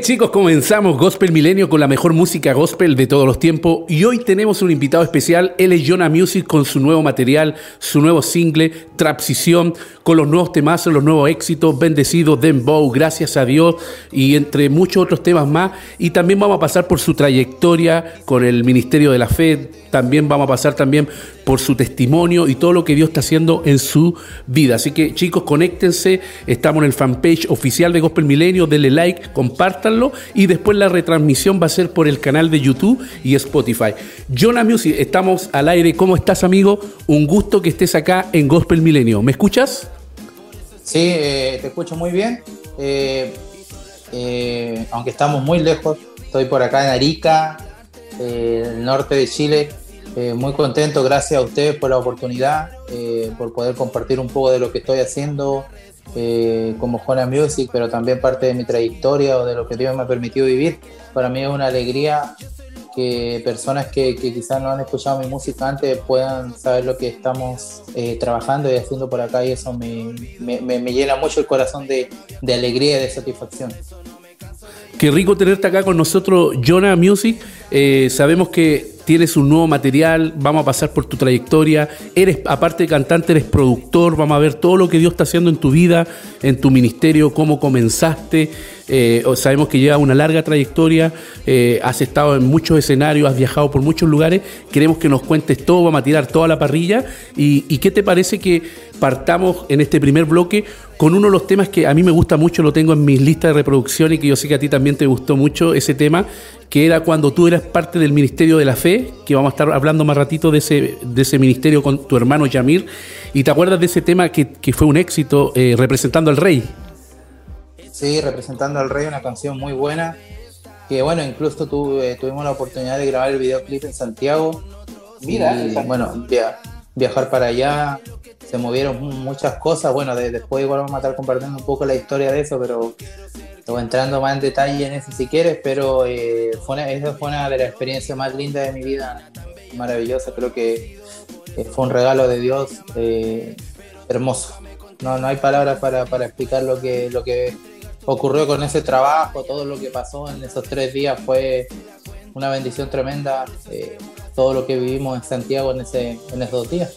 chicos, comenzamos Gospel Milenio con la mejor música gospel de todos los tiempos. Y hoy tenemos un invitado especial, él Jonah Music con su nuevo material, su nuevo single, Trapsición, con los nuevos temas, los nuevos éxitos, Bendecido, Dembow, Gracias a Dios y entre muchos otros temas más. Y también vamos a pasar por su trayectoria con el Ministerio de la Fe, también vamos a pasar también por su testimonio y todo lo que Dios está haciendo en su vida. Así que chicos, conéctense, estamos en el fanpage oficial de Gospel Milenio, denle like, compártanlo y después la retransmisión va a ser por el canal de YouTube y Spotify. Jonah Music, estamos al aire, ¿cómo estás amigo? Un gusto que estés acá en Gospel Milenio. ¿Me escuchas? Sí, eh, te escucho muy bien. Eh, eh, aunque estamos muy lejos, estoy por acá en Arica, eh, el norte de Chile. Eh, muy contento, gracias a ustedes por la oportunidad, eh, por poder compartir un poco de lo que estoy haciendo eh, como Juana Music, pero también parte de mi trayectoria o de lo que Dios me ha permitido vivir. Para mí es una alegría que personas que, que quizás no han escuchado mi música antes puedan saber lo que estamos eh, trabajando y haciendo por acá y eso me, me- me- me llena mucho el corazón de, de alegría y de satisfacción. Qué rico tenerte acá con nosotros, Jonah Music. Eh, sabemos que tienes un nuevo material, vamos a pasar por tu trayectoria. Eres, aparte de cantante, eres productor. Vamos a ver todo lo que Dios está haciendo en tu vida, en tu ministerio, cómo comenzaste. Eh, sabemos que llevas una larga trayectoria, eh, has estado en muchos escenarios, has viajado por muchos lugares. Queremos que nos cuentes todo, vamos a tirar toda la parrilla. ¿Y, y qué te parece que partamos en este primer bloque con uno de los temas que a mí me gusta mucho, lo tengo en mis listas de reproducción y que yo sé que a ti también te gustó mucho ese tema, que era cuando tú eras parte del Ministerio de la Fe, que vamos a estar hablando más ratito de ese, de ese ministerio con tu hermano Yamir. ¿Y te acuerdas de ese tema que, que fue un éxito eh, representando al rey? Sí, representando al rey, una canción muy buena. Que bueno, incluso tuve- tuvimos la oportunidad de grabar el videoclip en Santiago. Mira, Y, bueno, via- viajar para allá, se movieron mu- muchas cosas. Bueno, de- después igual vamos a estar compartiendo un poco la historia de eso, pero o entrando más en detalle en eso si quieres. Pero eh, fue esa fue una de las experiencias más lindas de mi vida, maravillosa. Creo que fue un regalo de Dios eh, hermoso. No, no hay palabras para, para explicar lo que, lo que ocurrió con ese trabajo, todo lo que pasó en esos tres días fue una bendición tremenda. eh, todo lo que vivimos en Santiago en, ese, en esos días.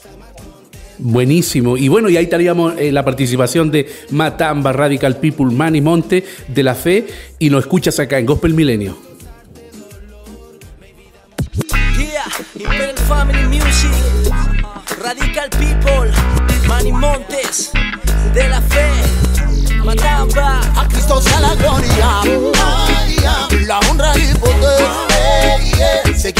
Buenísimo. Y bueno, y ahí estaríamos eh, la participación de Matamba, Radical People, Manny Monte, de la Fe, y nos escuchas acá en Gospel Milenio. Yeah, Imperial Family Music, Radical People, Manny Montes, De La Fe, Matamba. A Cristo sea la gloria, la honra y poder.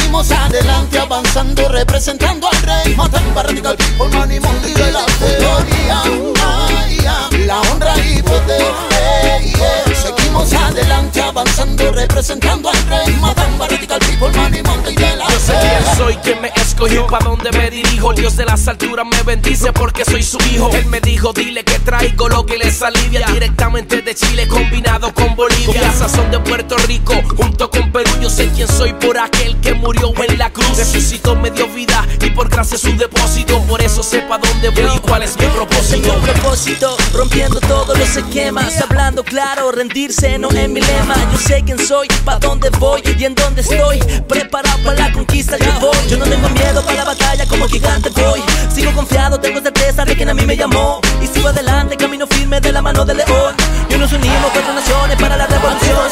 Seguimos adelante, avanzando, representando al rey. Matamba radical, por Manny Monte de la fe. Gloria, ay, la honra y poder. Seguimos adelante, avanzando, representando al rey. Matamba radical, por Manny Monte de la Yo sé quién soy, quién me escogió. Pa' donde me dirijo, el Dios de las alturas me bendice porque soy su hijo. Él me dijo, dile que traigo lo que les alivia. Directamente de Chile combinado con Bolivia. La sazón de Puerto Rico, junto con Perú, yo sé quién soy por aquel que murió en la cruz. Resucitó, me dio vida y por gracia su depósito. Por eso sepa dónde voy y cuál es mi propósito. Tengo un propósito, rompiendo todos los esquemas, hablando claro, rendirse no es mi lema. Yo sé quién soy, pa' dónde voy y en dónde estoy. Preparado para la conquista yo voy. Yo no tengo miedo para la batalla como gigante voy. Sigo confiado, tengo certeza de quien a mí me llamó. Y sigo adelante, camino firme de la mano del león. Y nos unimos cuatro naciones para la revolución.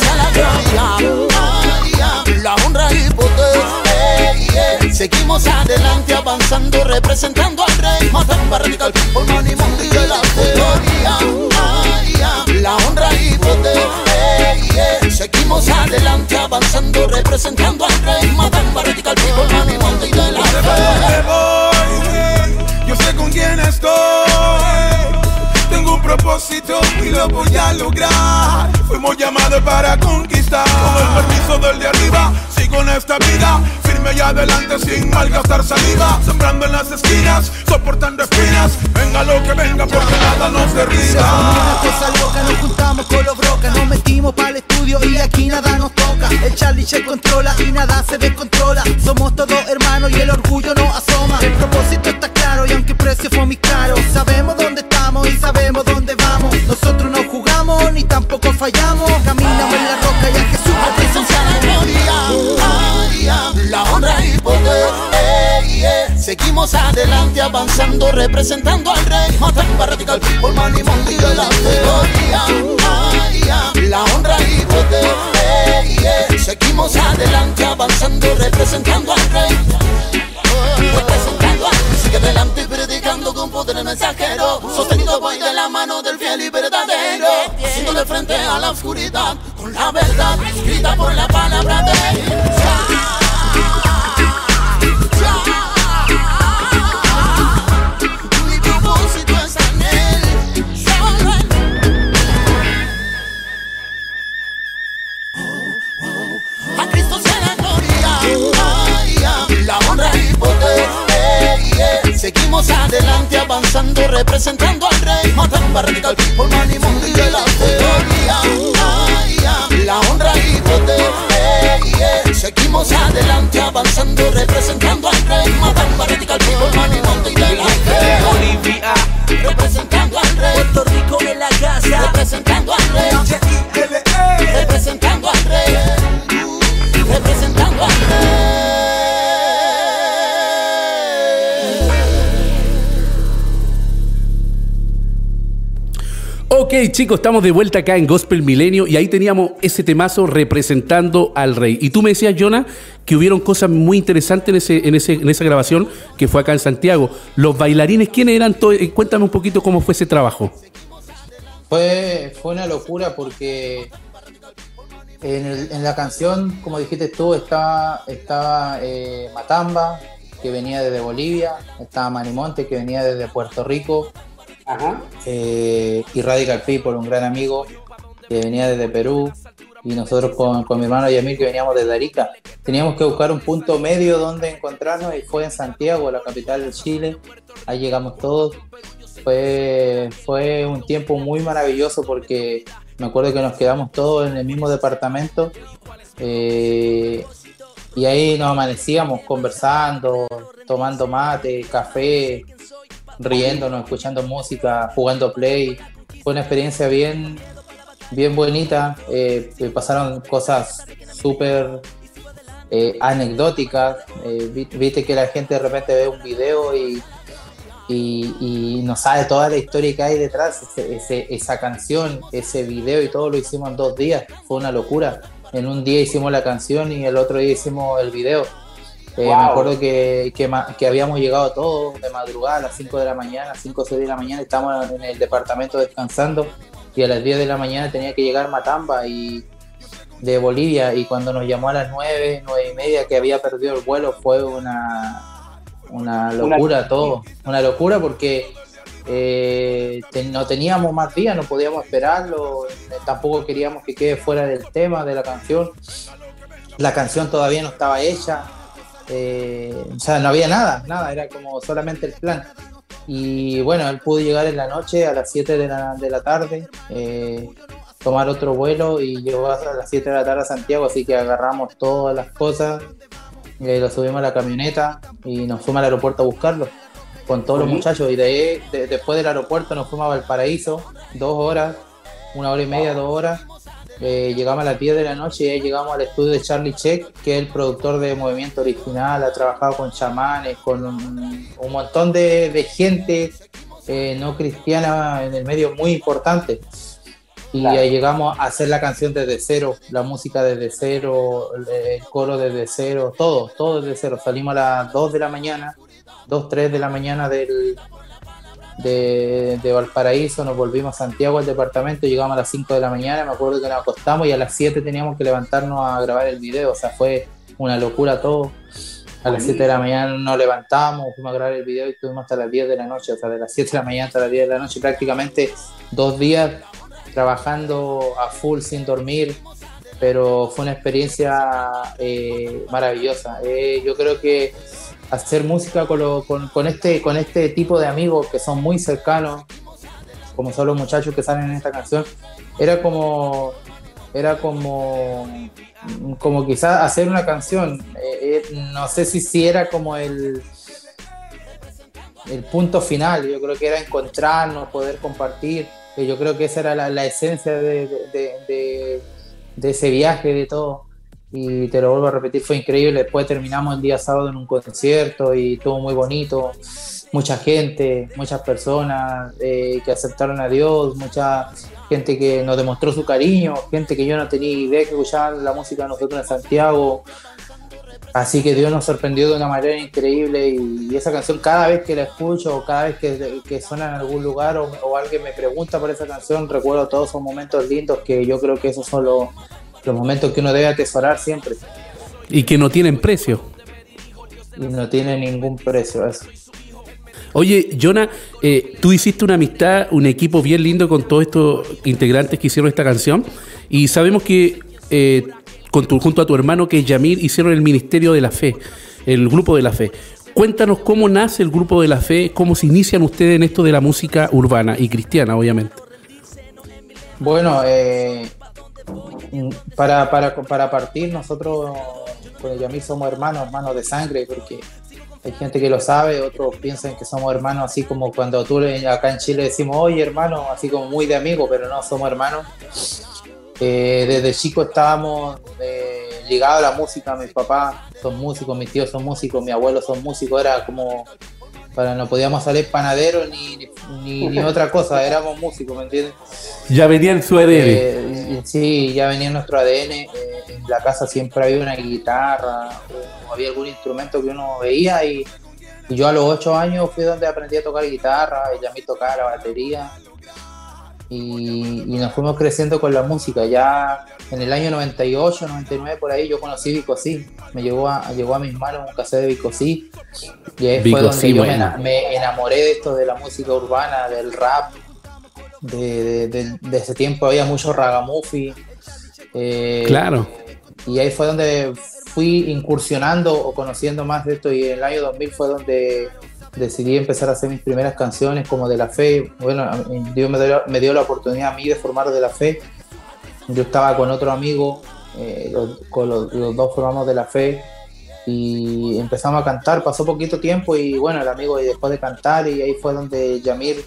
La honra y poder, seguimos adelante avanzando, representando al rey, Matamba Radical People, Money Mundi de la teoría. La honra y poder, ey, ey. seguimos adelante avanzando, representando al rey, Matamba Radical People, Money Mundi de la teoría. voy, yo sé con quién estoy. Tengo un propósito y lo voy a lograr. Fuimos llamados para conquistar. Con el permiso del de arriba, sigo en esta vida. Firme y adelante sin malgastar saliva. Sembrando en las esquinas, soportando espinas. Venga lo que venga, porque nada nos derriba. cosa loca, nos juntamos con los brocas, nos metimos para el estudio y aquí nada nos toca. El Charlie se controla y nada se descontrola. Somos todos hermanos y el orgullo nos asoma. El propósito está claro y aunque el precio fue muy caro, sabemos dónde estamos y sabemos dónde vamos. Nosotros no jugamos ni tampoco fallamos. Caminamos en la roca y seguimos adelante avanzando, representando al rey, Matamba Radical People, Money Mundi de la teoría, la honra y poder, seguimos adelante avanzando, representando al rey, representando al rey. Sigue adelante predicando con poder el mensajero, sostenido voy de la mano del fiel y verdadero, haciéndole frente a la oscuridad con la verdad escrita por la palabra de Jah. Seguimos adelante avanzando, representando al rey. Matamba Radical People, Money Mundi de la teoría. La honra y ey. Seguimos adelante avanzando, representando al rey. Matamba Radical People, Money Mundi de la teoría. Bolivia, Representando al rey, Puerto Rico en la casa. representando al rey. Ok, chicos, estamos de vuelta acá en Gospel Milenio y ahí teníamos ese temazo representando al rey. Y tú me decías, Jonah, que hubieron cosas muy interesantes en, ese, en, ese, en esa grabación que fue acá en Santiago. Los bailarines, ¿quiénes eran? Eh, Cuéntame un poquito cómo fue ese trabajo. Fue, fue una locura porque en la canción, como dijiste tú, estaba, estaba eh, Matamba, que venía desde Bolivia, estaba Manimonte, que venía desde Puerto Rico, eh, y Radical People, un gran amigo, que venía desde Perú, y nosotros con, con mi hermano Yamil, que veníamos desde Arica. Teníamos que buscar un punto medio donde encontrarnos, y fue en Santiago, la capital de Chile, ahí llegamos todos. Fue, fue un tiempo muy maravilloso porque me acuerdo que nos quedamos todos en el mismo departamento eh, y ahí nos amanecíamos conversando, tomando mate, café, riéndonos, escuchando música, jugando play. Fue una experiencia bien, bien bonita. eh, pasaron cosas súper eh, anecdóticas. eh, vi- viste que la gente de repente ve un video y y, no sabe toda la historia que hay detrás, esa canción, ese video y todo lo hicimos en dos días, fue una locura. En un día hicimos la canción y el otro día hicimos el video. Eh, Me acuerdo que, que, habíamos llegado todos de madrugada a las 5 de la mañana, 5 o 6 de la mañana, estábamos en el departamento descansando y a las 10 de la mañana tenía que llegar Matamba y de Bolivia y cuando nos llamó a las 9, 9 y media que había perdido el vuelo fue una, una locura todo, una locura porque eh, te- no teníamos más días, no podíamos esperarlo, tampoco queríamos que quede fuera del tema de la canción. La canción todavía no estaba hecha, eh, o sea, no había nada, nada, era como solamente el plan. Y bueno, él pudo llegar en la noche a las 7 de la, de la tarde, eh, tomar otro vuelo y llegó a las 7 de la tarde a Santiago, así que agarramos todas las cosas, eh, lo subimos a la camioneta y nos fuimos al aeropuerto a buscarlo con todos los muchachos. Y de, ahí, de- después del aeropuerto nos fuimos a Valparaíso, dos horas, una hora y media, dos horas. Eh, llegamos a las 10 de la noche y ahí llegamos al estudio de Charlie Check, que es el productor de Movimiento Original, ha trabajado con chamanes, con un, un montón de, de gente eh, no cristiana en el medio muy importante. Y ahí llegamos a hacer la canción desde cero, la música desde cero, el, el coro desde cero, todo, todo desde cero. Salimos a las 2 de la mañana, 2, 3 de la mañana del, de, de Valparaíso, nos volvimos a Santiago al departamento, llegamos a las 5 de la mañana, me acuerdo que nos acostamos y a las 7 teníamos que levantarnos a grabar el video, o sea, fue una locura todo. A las 7 de la mañana nos levantamos, fuimos a grabar el video y estuvimos hasta las 10 de la noche, o sea, de las 7 de la mañana hasta las 10 de la noche, prácticamente dos días trabajando a full sin dormir, pero fue una experiencia eh, maravillosa. Eh, yo creo que hacer música con, lo- con, este, con este tipo de amigos que son muy cercanos, como son los muchachos que salen en esta canción, era como, era como, como quizás hacer una canción. Eh, eh, no sé si, si era como el, el punto final, yo creo que era encontrarnos, poder compartir, yo creo que esa era la, esencia de- de ese viaje, de todo. Y te lo vuelvo a repetir, fue increíble. Después terminamos el día sábado en un concierto y estuvo muy bonito. Mucha gente, muchas personas eh, que aceptaron a Dios, mucha gente que nos demostró su cariño, gente que yo no tenía idea que escuchaban la música de nosotros en Santiago. Así que Dios nos sorprendió de una manera increíble y, y esa canción cada vez que la escucho o cada vez que, que suena en algún lugar o, o alguien me pregunta por esa canción, recuerdo todos esos momentos lindos que yo creo que esos son los, momentos que uno debe atesorar siempre Y que no tienen precio. y no tiene ningún precio eso. Oye, Jonah, eh, tú hiciste una amistad, un equipo bien lindo con todos estos integrantes que hicieron esta canción y sabemos que eh, con tu- junto a tu hermano que es Yamir hicieron el Ministerio de la Fe, el Grupo de la Fe. Cuéntanos cómo nace el Grupo de la Fe, cómo se inician ustedes en esto de la música urbana y cristiana, obviamente. Bueno, eh, para, para, para partir, nosotros con Yamil somos hermanos, hermanos de sangre, porque hay gente que lo sabe, otros piensan que somos hermanos, así como cuando tú acá en Chile decimos, oye hermano, así como muy de amigo, pero no, somos hermanos. Eh, desde chico estábamos eh, ligados a la música, mis papás son músicos, mis tíos son músicos, mi abuelo son músicos, era como, para no podíamos salir panaderos ni, ni, ni otra cosa, éramos músicos, ¿me entiendes? Ya venía en su ADN. Eh, sí, ya venía en nuestro ADN. eh, en la casa siempre había una guitarra o había algún instrumento que uno veía y, y yo a los ocho años fui donde aprendí a tocar guitarra, y ya me tocaba la batería y, y nos fuimos creciendo con la música. Ya en el año 98, 99 por ahí yo conocí Vicosí, me llegó a, llegó a mis manos un cassette de Vicosí y ahí fue donde yo bueno. me enamoré de esto de la música urbana, del rap, de, de- de- de ese tiempo había mucho ragamuffin. eh, Claro. Y ahí fue donde fui incursionando o conociendo más de esto y en el año 2000 fue donde decidí empezar a hacer mis primeras canciones como de la fe. Bueno, Dios me dio, la oportunidad a mí de formar de la fe. Yo estaba con otro amigo, eh, los, con los, dos formamos de la fe y empezamos a cantar. Pasó poquito tiempo y bueno, el amigo dejó de cantar y ahí fue donde Yamir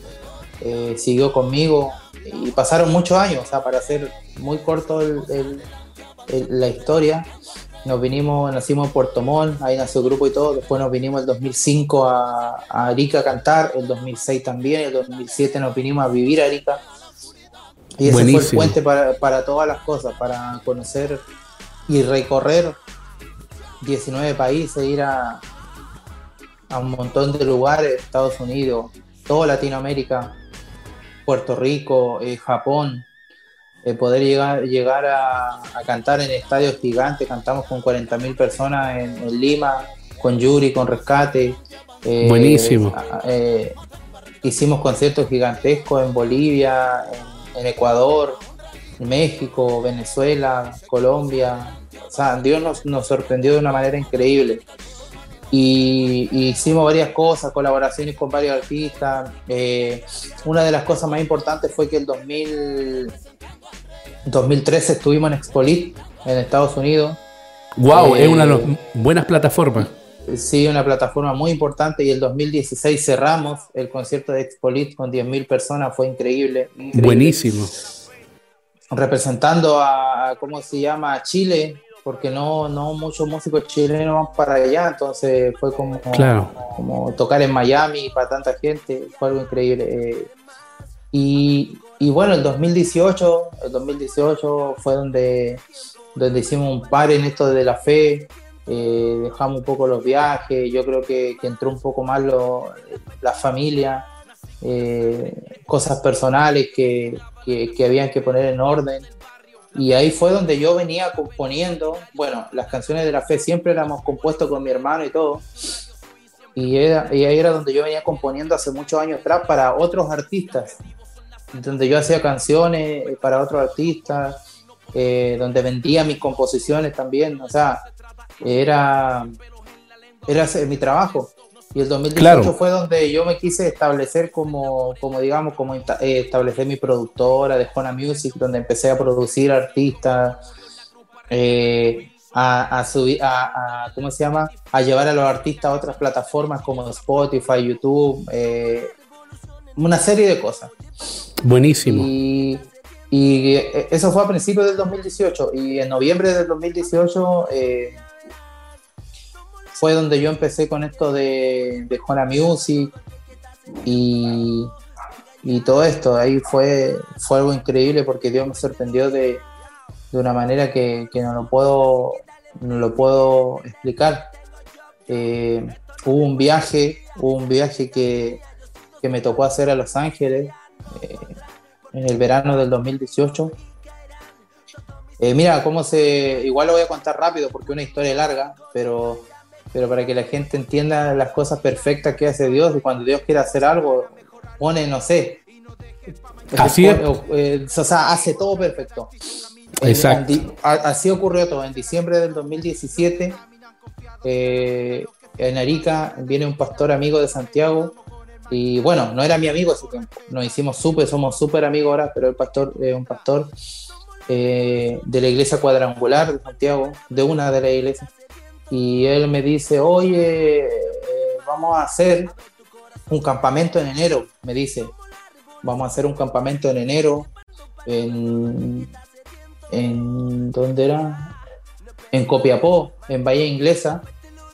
eh, siguió conmigo y pasaron muchos años, o sea, para hacer muy corto la historia. Nos vinimos, nacimos en Puerto Montt, ahí nació el grupo y todo. Después nos vinimos el 2005 a, a Arica a cantar, el 2006 también, el 2007 nos vinimos a vivir a Arica. Y ese fue el puente para, para todas las cosas, para conocer y recorrer 19 países, ir a, a un montón de lugares, Estados Unidos, toda Latinoamérica, Puerto Rico, eh, Japón, eh, poder llegar, llegar a, a cantar en estadios gigantes, cantamos con 40.000 personas en, en Lima, con Yuri, con Rescate. eh, Buenísimo. eh, hicimos conciertos gigantescos en Bolivia, en, en Ecuador, México, Venezuela, Colombia. O sea, Dios nos, nos sorprendió de una manera increíble. Y, y hicimos varias cosas, colaboraciones con varios artistas. Eh, una de las cosas más importantes fue que el 2000, 2013 estuvimos en Expolit en Estados Unidos. Wow, Eh, es una de las buenas plataformas. Sí, una plataforma muy importante y el 2016 cerramos el concierto de Expolit con 10.000 personas, fue increíble. increíble. Buenísimo. Representando a, ¿cómo se llama? A Chile, porque no, no muchos músicos chilenos van para allá, entonces fue como, Claro. como tocar en Miami para tanta gente, fue algo increíble. eh. y, y bueno, el 2018, el 2018 fue donde, donde hicimos un par en esto de la fe, eh, dejamos un poco los viajes, yo creo que, que entró un poco más lo- la familia, eh, cosas personales que, que, que habían que poner en orden. Y ahí fue donde yo venía componiendo, bueno, las canciones de la fe siempre éramos compuestos con mi hermano y todo. Y, era, y ahí era donde yo venía componiendo hace muchos años atrás para otros artistas, donde yo hacía canciones eh, para otros artistas, eh, donde vendía mis composiciones también, o sea, era, era mi trabajo. Y el 2018 Claro. fue donde yo me quise establecer como, como digamos, como eh, establecer mi productora de Jona Music, donde empecé a producir artistas, eh, a, a subir, a, a- ¿cómo se llama? A llevar a los artistas a otras plataformas como Spotify, YouTube, eh, una serie de cosas. Buenísimo. Y, y, eh, eso fue a principios del 2018 y en noviembre del 2018 eh, fue donde yo empecé con esto de, de Jona Music y, y todo esto. Ahí fue, fue algo increíble porque Dios me sorprendió de, de una manera que, que no lo puedo, no lo puedo explicar. Eh, hubo un viaje, hubo un viaje que, que me tocó hacer a Los Ángeles eh, en el verano del 2018. Eh, mira, cómo se. Igual lo voy a contar rápido porque es una historia larga, pero, pero para que la gente entienda las cosas perfectas que hace Dios y cuando Dios quiere hacer algo, pone, no sé. Así es. Pone- eh, o sea, hace todo perfecto. Exacto. en así ocurrió todo. En diciembre del 2017, eh, en Arica viene un pastor amigo de Santiago. Y bueno, no era mi amigo ese tiempo. Nos hicimos súper, somos súper amigos ahora, pero el pastor es un pastor eh, de la iglesia cuadrangular de Santiago, de una de las iglesias. Y él me dice, oye, eh, vamos a hacer un campamento en enero, me dice. Vamos a hacer un campamento en enero en, en ¿dónde era? En Copiapó, en Bahía Inglesa.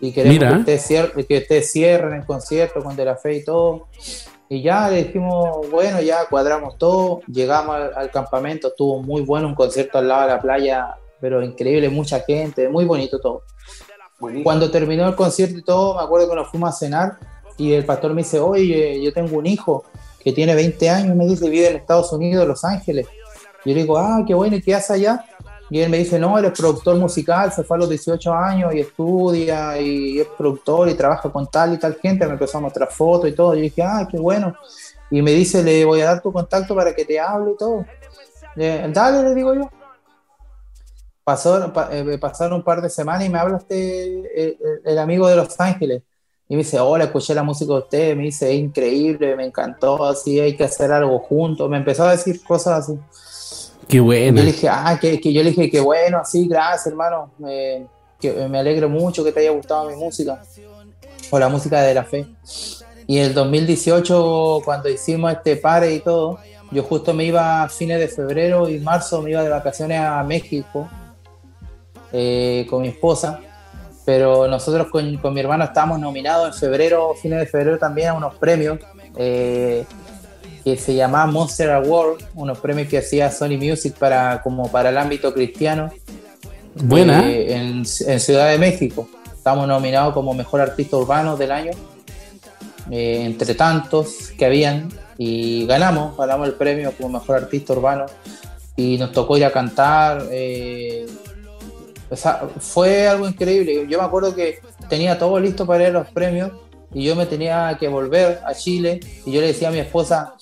Y queremos Mira. que ustedes, cier- que ustedes cierren el concierto con De La Fe y todo. Y ya le dijimos, bueno, ya cuadramos todo, llegamos al, al campamento, estuvo muy bueno, un concierto al lado de la playa, pero increíble, mucha gente, muy bonito todo. Cuando terminó el concierto y todo, me acuerdo que nos fuimos a cenar y el pastor me dice, oye, yo tengo un hijo que tiene 20 años, me dice, vive en Estados Unidos, Los Ángeles. Yo le digo, ah, qué bueno, ¿y qué hace allá? Y él me dice, no, él es productor musical, se fue a los 18 años y estudia y es productor y trabaja con tal y tal gente. Me empezó a mostrar fotos y todo. Yo dije, ah, qué bueno. Y me dice, le voy a dar tu contacto para que te hable y todo. Eh, Dale, le digo yo. Pasó, pa- eh, pasaron un par de semanas y me habla este, el, el amigo de Los Ángeles. Y me dice, hola, escuché la música de usted. Me dice, es increíble, me encantó, así hay que hacer algo juntos. Me empezó a decir cosas así. Qué buena. Yo le dije, ah, que, que yo le dije que bueno, sí, gracias, hermano. eh, que me alegro mucho que te haya gustado mi música. O la música de la fe. Y el 2018, cuando hicimos este pare y todo, yo justo me iba a fines de febrero y marzo, me iba de vacaciones a México eh, con mi esposa. Pero nosotros con, con mi hermano estábamos nominados en febrero, fines de febrero también a unos premios. eh, que se llamaba Monster Award, unos premios que hacía Sony Music para, como para el ámbito cristiano. Buena. eh, en, en Ciudad de México. Estamos nominados como mejor artista urbano del año, eh, entre tantos que habían, y ganamos, ganamos el premio como mejor artista urbano. Y nos tocó ir a cantar. eh, o sea, fue algo increíble. Yo me acuerdo que tenía todo listo para ir a los premios y yo me tenía que volver a Chile y yo le decía a mi esposa,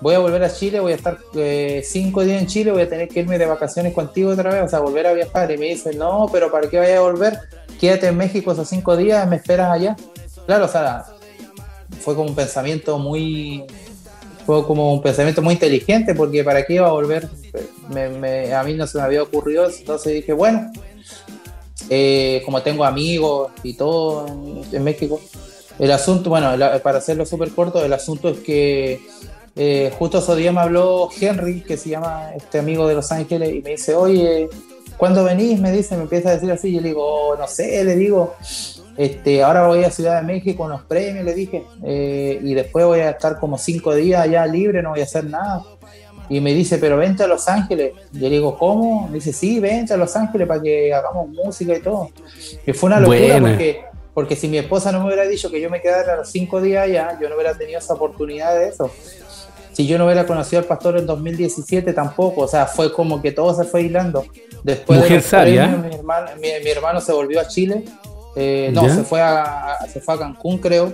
voy a volver a Chile, voy a estar eh, cinco días en Chile, voy a tener que irme de vacaciones contigo otra vez, o sea, volver a viajar. Y me dice, no, pero ¿para qué vaya a volver? quédate en México esos cinco días, me esperas allá. Claro, o sea, fue como un pensamiento muy, fue como un pensamiento muy inteligente, porque para qué iba a volver, Me- me- a mí no se me había ocurrido, entonces dije, bueno, eh, como tengo amigos y todo en, México, el asunto, bueno, para hacerlo súper corto, el asunto es que eh, justo esos días me habló Henry, que se llama este amigo de Los Ángeles, y me dice, oye, ¿cuándo venís? Me dice, me empieza a decir así, yo le digo, "Oh, no sé, le digo, este, ahora voy a Ciudad de México, unos premios, le dije, eh, y después voy a estar como cinco días allá libre, no voy a hacer nada. Y me dice, pero vente a Los Ángeles. Yo le digo, ¿cómo? Me dice, sí, vente a Los Ángeles para que hagamos música y todo. Y fue una locura Buena. porque, porque si mi esposa no me hubiera dicho que yo me quedara los cinco días allá, yo no hubiera tenido esa oportunidad de eso. Si yo no hubiera conocido al pastor en 2017 tampoco, o sea, fue como que todo se fue hilando. Después de Mujer sabia. premios, mi, hermano, mi, mi hermano se volvió a Chile, eh, no, ¿Ya? se fue, a, a- se fue a Cancún creo,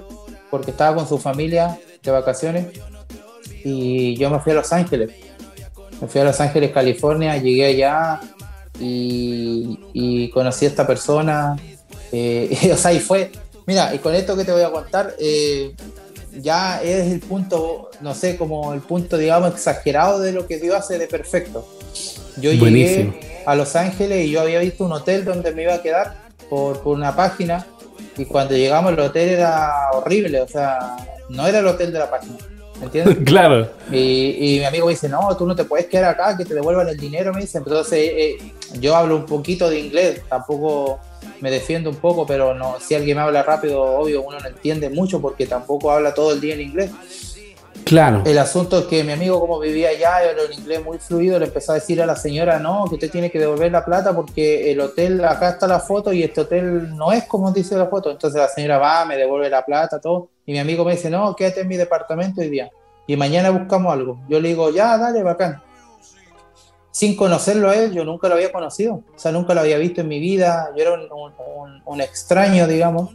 porque estaba con su familia de vacaciones y yo me fui a Los Ángeles. Me fui a Los Ángeles, California, llegué allá y, y conocí a esta persona. eh, o sea, y fue, mira, y con esto que te voy a contar, eh, ya es el punto, no sé, como el punto, digamos, exagerado de lo que Dios hace de perfecto. Yo Buenísimo. llegué a Los Ángeles y yo había visto un hotel donde me iba a quedar por, por una página y cuando llegamos el hotel era horrible, o sea, no era el hotel de la página, ¿me entiendes? claro. Y, y mi amigo me dice, no, tú no te puedes quedar acá, que te devuelvan el dinero, me dice. Entonces, eh, yo hablo un poquito de inglés, tampoco me defiendo un poco, pero no, si alguien me habla rápido, obvio, uno no entiende mucho porque tampoco habla todo el día en inglés. Claro. El asunto es que mi amigo, como vivía allá, era un inglés muy fluido, le empezó a decir a la señora, no, que usted tiene que devolver la plata porque el hotel, acá está la foto y este hotel no es como dice la foto. Entonces la señora va, me devuelve la plata, todo. Y mi amigo me dice, no, quédate en mi departamento hoy día. Y mañana buscamos algo. Yo le digo, ya, dale, bacán. Sin conocerlo a él, yo nunca lo había conocido. O sea, nunca lo había visto en mi vida. Yo era un, un- extraño, digamos.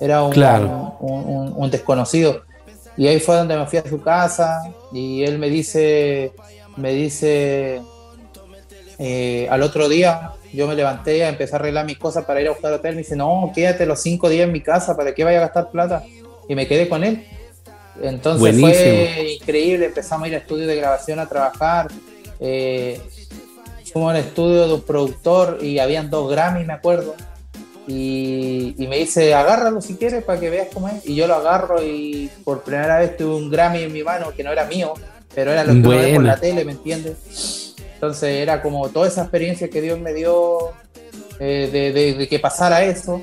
Era un, Claro. un- un- un desconocido. Y ahí fue donde me fui a su casa y él me dice, me dice, eh, al otro día yo me levanté a empezar a arreglar mis cosas para ir a buscar hotel. Me dice, no, quédate los cinco días en mi casa, ¿para qué vaya a gastar plata? Y me quedé con él. Entonces fue increíble, empezamos a ir al estudio de grabación a trabajar. Eh, fuimos al estudio de un productor y habían dos Grammy, me acuerdo. Y, y me dice, agárralo si quieres para que veas cómo es. Y yo lo agarro y por primera vez tuve un Grammy en mi mano que no era mío, pero era lo que ve por la tele, ¿me entiendes? Entonces era como toda esa experiencia que Dios me dio eh, de, de- de que pasara eso.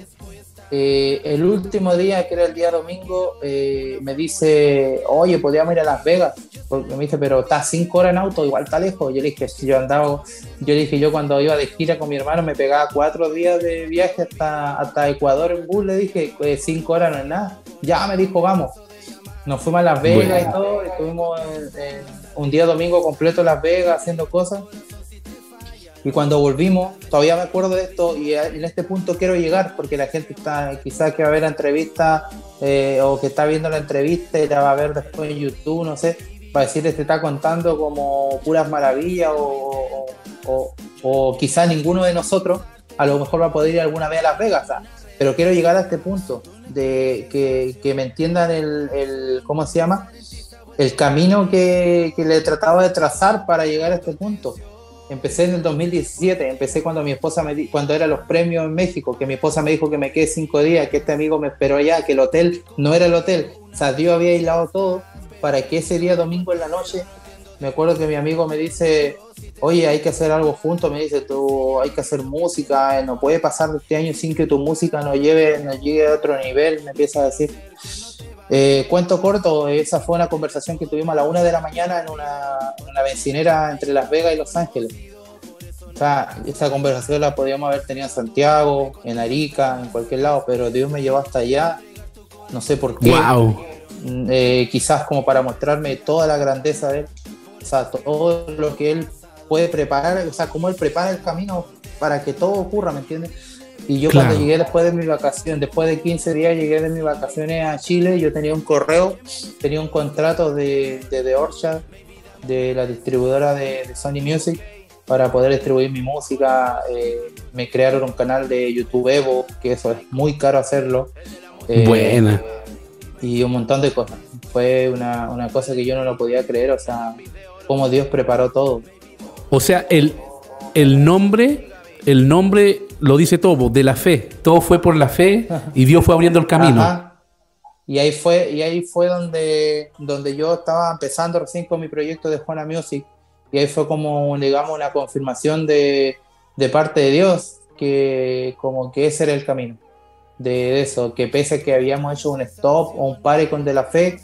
Eh, el último día, que era el día domingo, eh, me dice, oye, podríamos ir a Las Vegas. Porque me dice, pero está cinco horas en auto, igual está lejos. Yo le dije, si yo andaba, yo le dije, yo cuando iba de gira con mi hermano me pegaba cuatro días de viaje hasta, hasta Ecuador en bus, le dije, "Eh, cinco horas no es nada. Ya me dijo, vamos. Nos fuimos a Las Vegas Bueno. y todo, estuvimos un día domingo completo en Las Vegas haciendo cosas. Y cuando volvimos, todavía me acuerdo de esto y a- en este punto quiero llegar porque la gente está, quizás que va a ver la entrevista eh, o que está viendo la entrevista y la va a ver después en YouTube, no sé, para decirles te está contando como puras maravillas o, o, quizás ninguno de nosotros a lo mejor va a poder ir alguna vez a Las Vegas, pero quiero llegar a este punto de que, que me entiendan el, el, ¿cómo se llama? El camino que, que le trataba de trazar para llegar a este punto. Empecé en el 2017, empecé cuando mi esposa me di- cuando eran los premios en México, que mi esposa me dijo que me quedé cinco días, que este amigo me esperó allá, que el hotel no era el hotel. O sea, Dios había aislado todo para que ese día domingo en la noche, me acuerdo que mi amigo me dice, oye, hay que hacer algo juntos, me dice, tú hay que hacer música, eh, no puede pasar este año sin que tu música nos lleve, nos llegue a otro nivel, me empieza a decir. Eh, cuento corto, esa fue una conversación que tuvimos a la una de la mañana en una, en una bencinera entre Las Vegas y Los Ángeles. O sea, esa conversación la podíamos haber tenido en Santiago, en Arica, en cualquier lado, pero Dios me llevó hasta allá, no sé por qué. Wow. Mm, eh, quizás como para mostrarme toda la grandeza de Él, o sea, todo lo que Él puede preparar, o sea, cómo Él prepara el camino para que todo ocurra, ¿me entiendes? Y yo Claro. cuando llegué después de mi vacación, después de 15 días llegué de mis vacaciones a Chile, yo tenía un correo, tenía un contrato de, de The Orchard, de la distribuidora de, de Sony Music, para poder distribuir mi música. Eh, me crearon un canal de YouTube Evo, que eso es muy caro hacerlo. Eh, Buena. Y un montón de cosas. Fue una, una cosa que yo no lo podía creer, o sea, cómo Dios preparó todo. O sea, el, el nombre, el nombre lo dice todo, de la fe. Todo fue por la fe y Dios fue abriendo el camino. Ajá. Y ahí fue, y ahí fue donde, donde yo estaba empezando recién con mi proyecto de Juana Music. Y ahí fue como, digamos, una confirmación de, de parte de Dios, que como que ese era el camino. De eso, que pese a que habíamos hecho un stop o un pare con de la fe,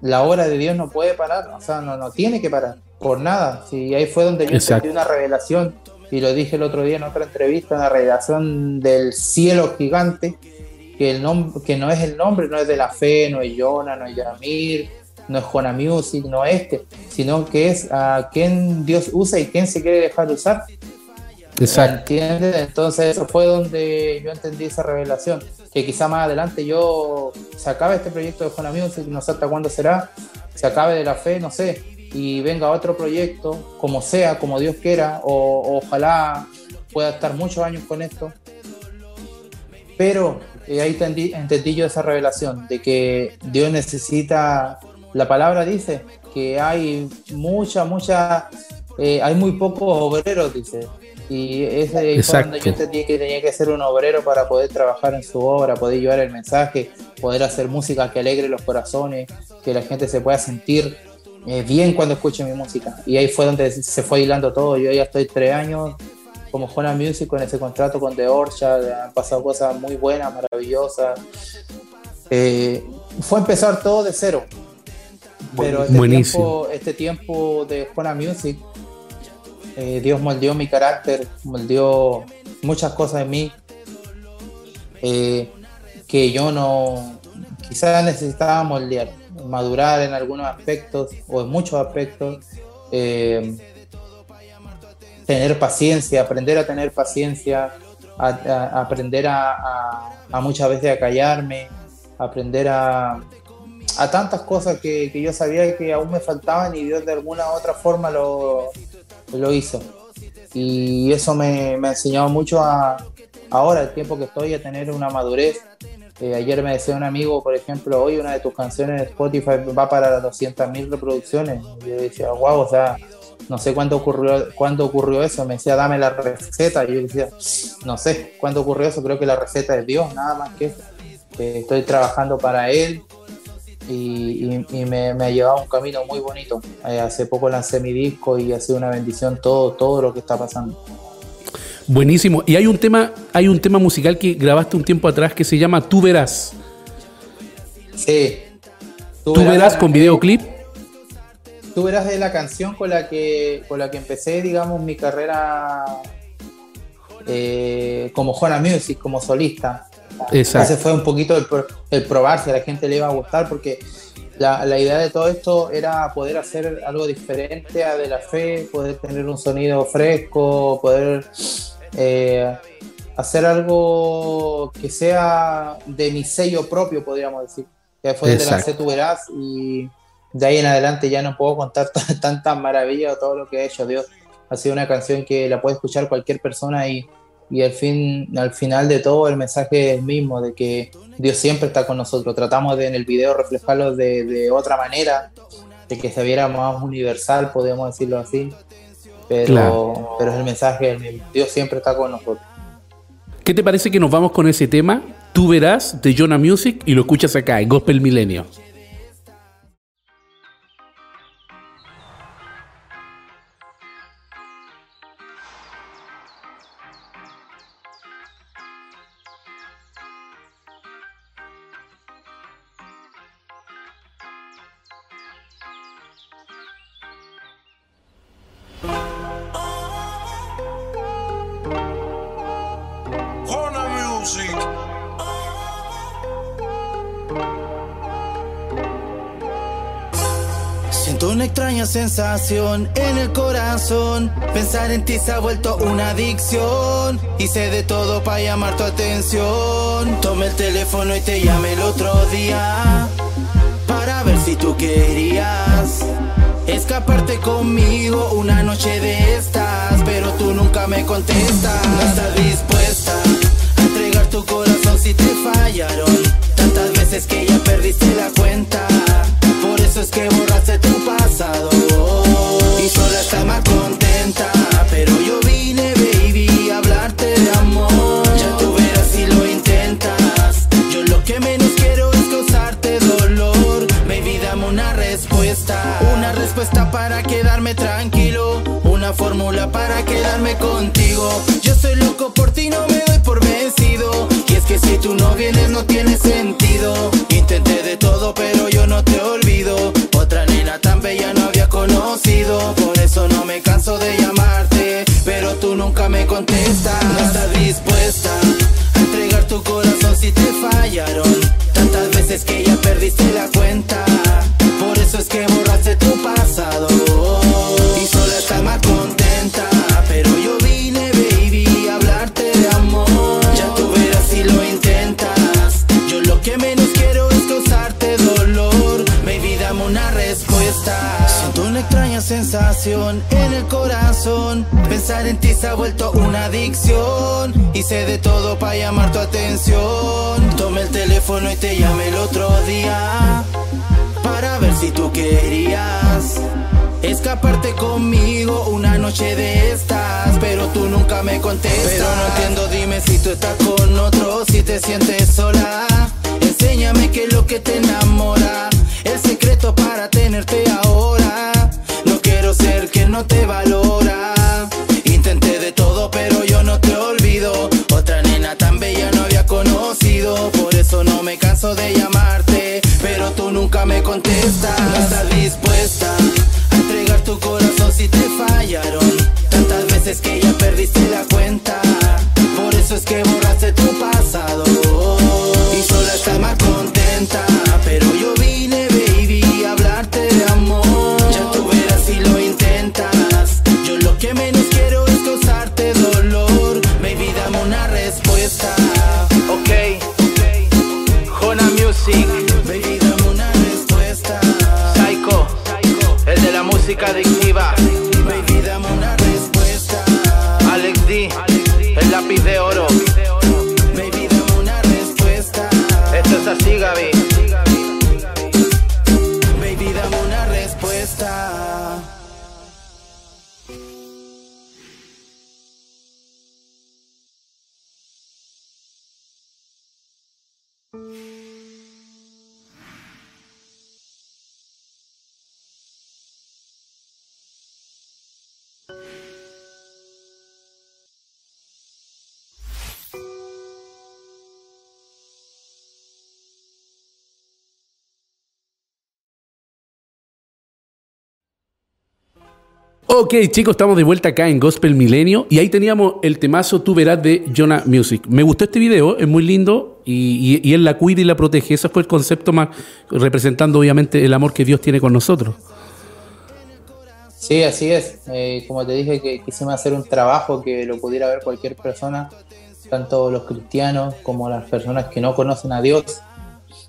la obra de Dios no puede parar, o sea, no, no tiene que parar, por nada. Sí, ahí fue donde yo sentí una revelación, y lo dije el otro día en otra entrevista, una revelación del cielo gigante, que, el que no es el nombre, no es de la fe, no es Jonah, no es Yamir, no es Juana Music, no es este, sino que es a quien Dios usa y quién se quiere dejar usar. Exacto. ¿Entiendes? Entonces eso fue donde yo entendí esa revelación. Que quizá más adelante yo se acabe este proyecto de Juana Music, no sé hasta cuándo será, se acabe de la fe, no sé, y venga otro proyecto, como sea, como Dios quiera, o, ojalá pueda estar muchos años con esto. Pero eh, ahí entendí, entendí yo esa revelación de que Dios necesita, la palabra dice que hay mucha, mucha, eh, hay muy pocos obreros, dice. Y ese Exacto. donde yo entendí que tenía que ser un obrero para poder trabajar en su obra, poder llevar el mensaje, poder hacer música que alegre los corazones, que la gente se pueda sentir eh, bien cuando escuche mi música. Y ahí fue donde se fue hilando todo. Yo ya estoy tres años como Juana Music con ese contrato con The Orchard, han pasado cosas muy buenas, maravillosas. Eh, fue empezar todo de cero. Pero este Buenísimo. tiempo, este tiempo de Juana Music, eh, Dios moldeó mi carácter, moldeó muchas cosas en mí que yo no, quizás necesitaba moldear, madurar en algunos aspectos o en muchos aspectos. eh, tener paciencia, aprender a tener paciencia, aprender a, muchas veces a callarme, aprender a, tantas cosas que, que yo sabía que aún me faltaban y Dios de alguna u otra forma lo, lo hizo. Y eso me, me ha enseñado mucho a, ahora, el tiempo que estoy, a tener una madurez. Eh, ayer me decía un amigo, por ejemplo, hoy una de tus canciones de Spotify va para las 200.000 reproducciones. Y yo decía, wow, o sea, no sé cuándo ocurrió, cuándo ocurrió eso. Me decía, dame la receta. Y yo decía, no sé cuándo ocurrió eso. Creo que la receta es Dios, nada más que eso. Eh, estoy trabajando para Él y, y- y me, me ha llevado un camino muy bonito. Eh, hace poco lancé mi disco y ha sido una bendición todo, todo lo que está pasando. Buenísimo. Y hay un tema, hay un tema musical que grabaste un tiempo atrás que se llama Tú verás. Sí. Tú verás con videoclip. Tú verás de la canción con la que con la que empecé, digamos, mi carrera eh, como Juana Music, como solista. Exacto. Ese fue un poquito el, el probar si a la gente le iba a gustar, porque la, la idea de todo esto era poder hacer algo diferente a De La Fe, poder tener un sonido fresco, poder eh, hacer algo que sea de mi sello propio, podríamos decir. Que fue donde lancé Tu Verás y de ahí en adelante ya no puedo contar tantas maravillas o todo lo que ha hecho Dios. Ha sido una canción que la puede escuchar cualquier persona y, y al, fin, al final de todo el mensaje es el mismo, de que Dios siempre está con nosotros. Tratamos de en el video reflejarlo de, de otra manera, de que se viera más universal, podríamos decirlo así. Pero, Claro. pero el mensaje es el mismo. Dios siempre está con nosotros. ¿Qué te parece que nos vamos con ese tema? Tú verás de Jonah Music y lo escuchas acá en Gospel Milenio. Una extraña sensación en el corazón. Pensar en ti se ha vuelto una adicción. Hice de todo para llamar tu atención. Tomé el teléfono y te llamé el otro día. Para ver si tú querías Escaparte conmigo una noche de estas, pero tú nunca me contestas. No estás dispuesta a entregar tu corazón si te fallaron. Tantas veces que ya perdiste la cuenta, por eso es que borraste tu pasado. Y sola está más contenta, pero yo vine, baby, a hablarte de amor. Ya tú verás si lo intentas. Yo lo que menos quiero es causarte dolor. Baby, dame una respuesta. Una respuesta para quedarme tranquilo. Una fórmula para quedarme contigo. Yo soy loco por ti, no me doy por vencido. Y es que si tú no vienes, no tiene sentido. De llamarte. Pero tú nunca me contestas. No estás dispuesta a entregar tu corazón si te fallaron. Tantas veces que ya perdiste la cuenta. Por eso es que borraste tu pasado. Y sola estás más contenta. Pero yo vine, baby, a hablarte de amor. Ya tú verás si lo intentas. Yo lo que menos quiero es causarte dolor. Baby, dame una respuesta. Siento una extraña sensación Pensar en ti se ha vuelto una adicción. Hice de todo para llamar tu atención. Tomé el teléfono y te llamé el otro día. Para ver si tú querías escaparte conmigo una noche de estas. Pero tú nunca me contestas. Pero no entiendo, dime si tú estás con otro, si te sientes sola. Enséñame qué es lo que te enamora. El secreto para tenerte ahora. Te valora. Intenté de todo, pero yo no te olvido. Otra nena tan bella no había conocido. Por eso no me canso de llamarte. Pero tú nunca me contestas. No estás dispuesta a entregar tu corazón si te fallaron. Tantas veces que ya perdiste la Ok, chicos, estamos de vuelta acá en Gospel Milenio y ahí teníamos el temazo Tú verás de Jonah Music. Me gustó este video, es muy lindo y, él la cuida y la protege. Ese fue el concepto más representando obviamente el amor que Dios tiene con nosotros. Sí, así es. Eh, como te dije, que quisimos hacer un trabajo que lo pudiera ver cualquier persona, tanto los cristianos como las personas que no conocen a Dios.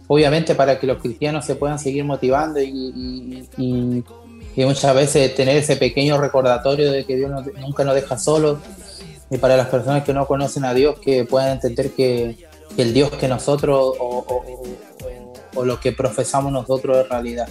Obviamente para que los cristianos se puedan seguir motivando y- y- muchas veces tener ese pequeño recordatorio de que Dios no- nunca nos deja solos. Y para las personas que no conocen a Dios, que puedan entender que, que el Dios que nosotros o, o- o- lo que profesamos nosotros es realidad.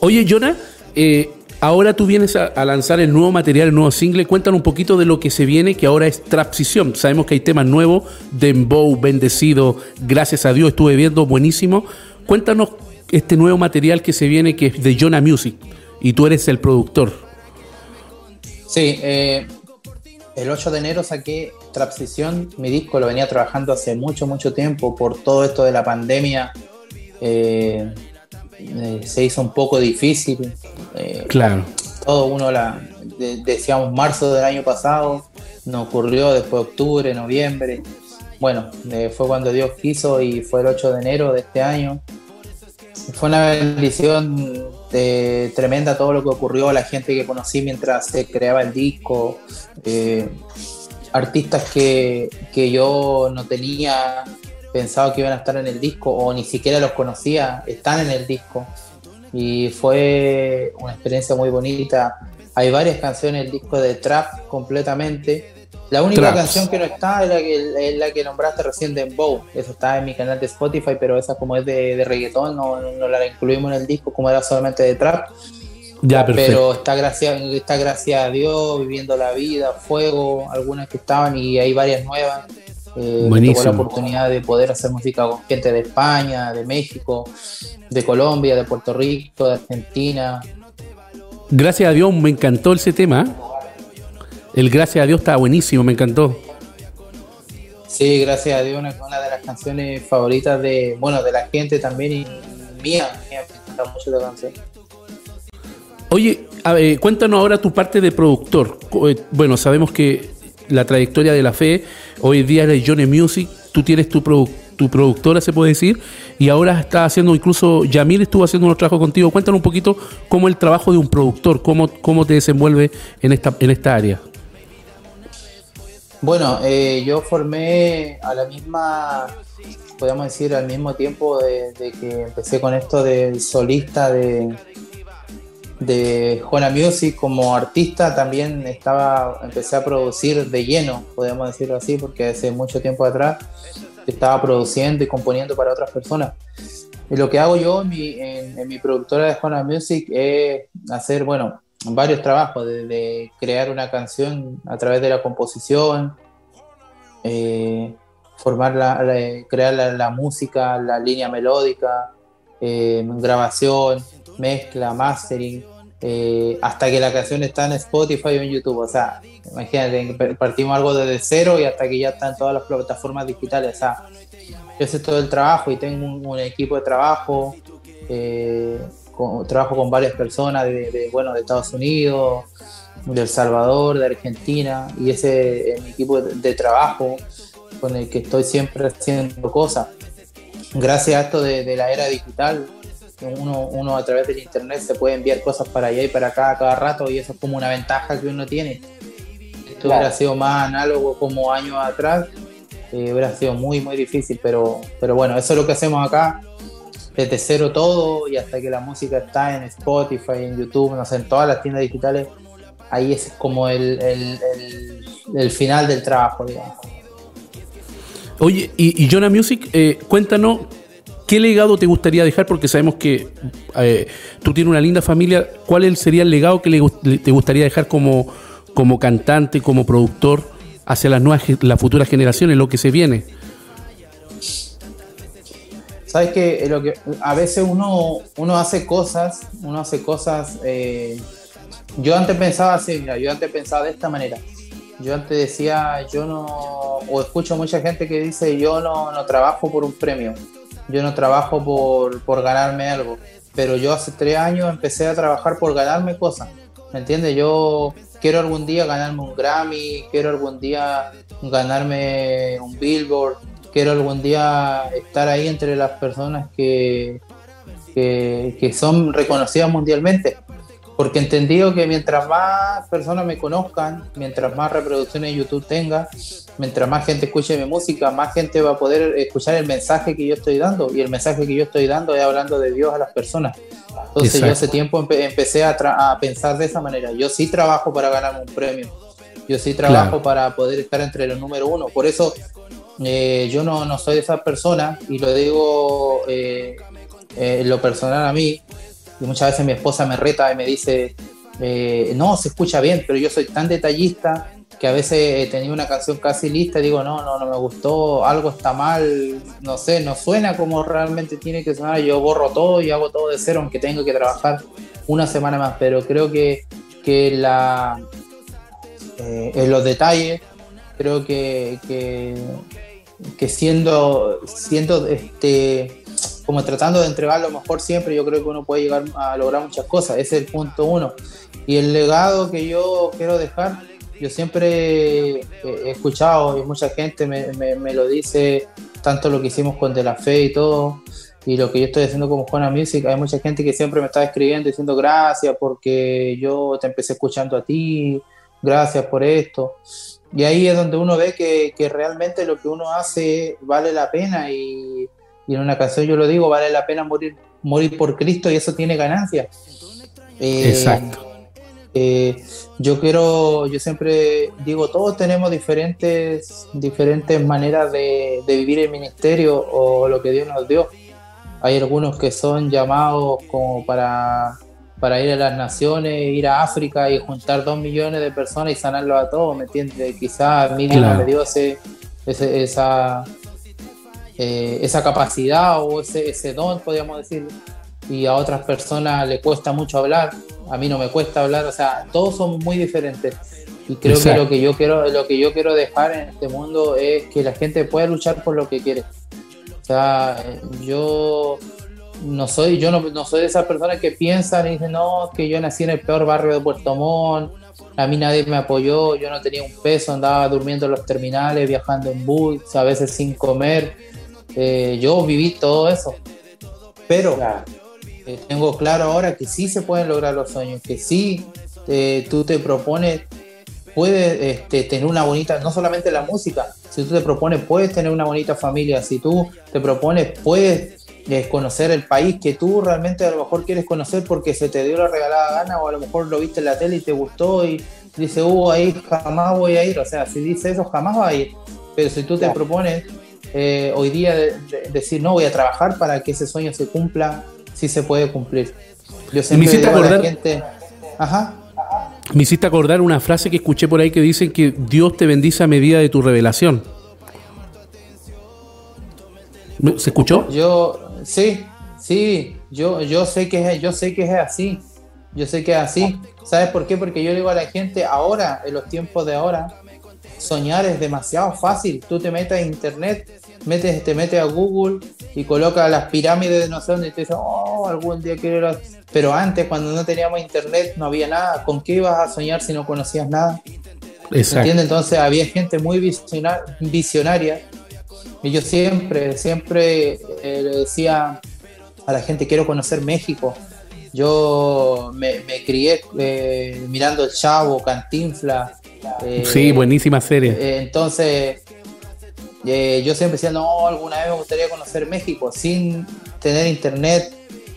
Oye, Jonah, eh, ahora tú vienes a, a lanzar el nuevo material, el nuevo single. Cuéntanos un poquito de lo que se viene, que ahora es Trapsición. Sabemos que hay temas nuevos, Dembow, Bendecido, gracias a Dios, estuve viendo, buenísimo. Cuéntanos este nuevo material que se viene, que es de Jonah Music, y tú eres el productor. Sí, eh, el 8 de enero saqué Trapsición, mi disco lo venía trabajando hace mucho, mucho tiempo por todo esto de la pandemia. eh, eh, se hizo un poco difícil. eh, Claro. todo uno la de- decíamos marzo del año pasado, no ocurrió después octubre, noviembre. Bueno, eh, fue cuando Dios quiso y fue el 8 de enero de este año. Fue una bendición eh, tremenda todo lo que ocurrió, la gente que conocí mientras se creaba el disco, eh, artistas que, que yo no tenía pensado que iban a estar en el disco o ni siquiera los conocía, están en el disco. y fue una experiencia muy bonita. Hay varias canciones, el disco de trap completamente. La única canción que no está es la que, es la que nombraste recién de Bow. Eso está en mi canal de Spotify, pero esa como es de, de reggaetón, no, no la incluimos en el disco como era solamente de trap. Ya, perfecto. Pero está gracias, está gracias a Dios, viviendo la vida, fuego, algunas que estaban y hay varias nuevas. Eh, Buenísimo. tocó la oportunidad de poder hacer música con gente de España, de México, de Colombia, de Puerto Rico, de Argentina. Gracias a Dios me encantó ese tema. El Gracias a Dios está buenísimo, me encantó. Sí, gracias a Dios, una, una de las canciones favoritas de, bueno, de la gente también y mía, mía, me encanta mucho la canción. Oye, a ver, cuéntanos ahora tu parte de productor. Eh, Bueno, sabemos que la trayectoria de la fe, hoy día es Johnny Music, tú tienes tu, produ- tu productora, se puede decir, y ahora está haciendo, incluso Yamil estuvo haciendo unos trabajos contigo. Cuéntanos un poquito cómo el trabajo de un productor, cómo, cómo te desenvuelve en esta, en esta área. Bueno, eh, yo formé a la misma, podríamos decir, al mismo tiempo de, de que empecé con esto del solista de, de Juana Music como artista, también estaba, empecé a producir de lleno, podríamos decirlo así, porque hace mucho tiempo atrás estaba produciendo y componiendo para otras personas. Y lo que hago yo en mi, en, mi productora de Juana Music es hacer, bueno, varios trabajos, de, de crear una canción a través de la composición, eh, formar la, crear la, la música, la línea melódica, eh, grabación, mezcla, mastering, eh, hasta que la canción está en Spotify o en YouTube. O sea, imagínate, partimos algo desde cero y hasta que ya está en todas las plataformas digitales. O sea, yo sé todo el trabajo y tengo un, un equipo de trabajo, eh, con- trabajo con varias personas de, de, bueno, de Estados Unidos, de El Salvador, de Argentina, y ese es mi equipo de, de trabajo con el que estoy siempre haciendo cosas. Gracias a esto de, de la era digital, uno, uno a través del internet se puede enviar cosas para allá y para acá a cada rato, y eso es como una ventaja que uno tiene. Esto Claro. hubiera sido más análogo como años atrás, eh, hubiera sido muy, muy difícil, pero, pero bueno, eso es lo que hacemos acá, desde cero todo y hasta que la música está en Spotify, en YouTube, no sé, en todas las tiendas digitales, ahí es como el, el- el- final del trabajo, digamos. Oye, y, y Jonah Music, eh, cuéntanos qué legado te gustaría dejar, porque sabemos que eh, tú tienes una linda familia. ¿Cuál sería el legado que le te gustaría dejar como, como cantante, como productor, hacia las nuevas, las futuras generaciones, lo que se viene? Sabes que a veces uno, uno hace cosas, uno hace cosas. eh, yo antes pensaba así, mira, yo antes pensaba de esta manera. Yo antes decía, yo no, o escucho mucha gente que dice, yo no, no trabajo por un premio, yo no trabajo por, por ganarme algo, pero yo hace tres años empecé a trabajar por ganarme cosas, ¿me entiendes? Yo quiero algún día ganarme un Grammy, quiero algún día ganarme un Billboard, quiero algún día estar ahí entre las personas que, que, que son reconocidas mundialmente. Porque he entendido que mientras más personas me conozcan, mientras más reproducciones en YouTube tenga, mientras más gente escuche mi música, más gente va a poder escuchar el mensaje que yo estoy dando. Y el mensaje que yo estoy dando es hablando de Dios a las personas. Entonces yo hace tiempo empe- empecé a, a pensar de esa manera. Yo sí trabajo para ganarme un premio. Yo sí trabajo Claro. para poder estar entre los número uno. Por eso eh, yo no, no soy de esas personas y lo digo eh, eh, lo personal a mí. Y muchas veces mi esposa me reta y me dice, eh, no, se escucha bien, pero yo soy tan detallista que a veces tenido una canción casi lista y digo, no, no, no me gustó, algo está mal, no sé, no suena como realmente tiene que sonar, yo borro todo y hago todo de cero, aunque tengo que trabajar una semana más, pero creo que, que la, en los detalles, creo que, que, que siendo, siendo este, como tratando de entregar lo mejor siempre, yo creo que uno puede llegar a lograr muchas cosas. Ese es el punto uno. Y el legado que yo quiero dejar, yo siempre he escuchado y mucha gente me, me- me lo dice, tanto lo que hicimos con De La Fe y todo, y lo que yo estoy haciendo como Juana Music, hay mucha gente que siempre me está escribiendo diciendo gracias porque yo te empecé escuchando a ti, gracias por esto. Y ahí es donde uno ve que, que realmente lo que uno hace vale la pena y, y en una canción yo lo digo, vale la pena morir morir por Cristo y eso tiene ganancia. Eh, Exacto. eh, yo quiero, yo siempre digo, todos tenemos diferentes, diferentes maneras de, de vivir el ministerio o lo que Dios nos dio. Hay algunos que son llamados como para, para ir a las naciones, ir a África y juntar dos millones de personas y sanarlos a todos, ¿me entiendes? Quizás a mí Claro. me dio ese, ese- esa, eh, esa capacidad o ese, ese don, podríamos decir, y a otras personas le cuesta mucho hablar, a mí no me cuesta hablar, o sea, todos somos muy diferentes. Y creo Exacto. que lo que yo quiero, lo que yo quiero dejar en este mundo es que la gente pueda luchar por lo que quiere. O sea, yo no soy, yo no, no soy de esas personas que piensan y dicen, no, que yo nací en el peor barrio de Puerto Montt, a mí nadie me apoyó, yo no tenía un peso, andaba durmiendo en los terminales, viajando en bus, a veces sin comer. Eh, yo viví todo eso. Pero eh, tengo claro ahora que sí se pueden lograr los sueños, que sí eh, tú te propones, puedes este, tener una bonita, no solamente la música, si tú te propones, puedes tener una bonita familia, si tú te propones, puedes eh, conocer el país que tú realmente a lo mejor quieres conocer porque se te dio la regalada gana o a lo mejor lo viste en la tele y te gustó y dice, uh, ahí jamás voy a ir, o sea, si dice eso, jamás va a ir, pero si tú te propones eh, hoy día de- de- decir, no, voy a trabajar para que ese sueño se cumpla, sí se puede cumplir. Yo siempre hiciste digo a la acordar- gente, ajá, Me hiciste acordar una frase que escuché por ahí que dicen que Dios te bendice a medida de tu revelación. ¿Me- ¿Se escuchó? Yo, sí, sí, yo, yo sé que es, yo sé que es así. Yo sé que es así. ¿Sabes por qué? Porque yo digo a la gente, ahora, en los tiempos de ahora, soñar es demasiado fácil. Tú te metes a internet, metes, te metes a Google y colocas las pirámides de no sé dónde y te dices, oh, algún día quiero ir a-". Pero antes, cuando no teníamos internet, no había nada. ¿Con qué ibas a soñar si no conocías nada? Exacto. ¿Entiendes? Entonces había gente muy visiona- visionaria y yo siempre, siempre eh, le decía a la gente, quiero conocer México. Yo me, me crié eh, mirando El Chavo, Cantinfla. eh, Sí, buenísima serie. entonces, yo siempre decía, no, alguna vez me gustaría conocer México, sin tener internet,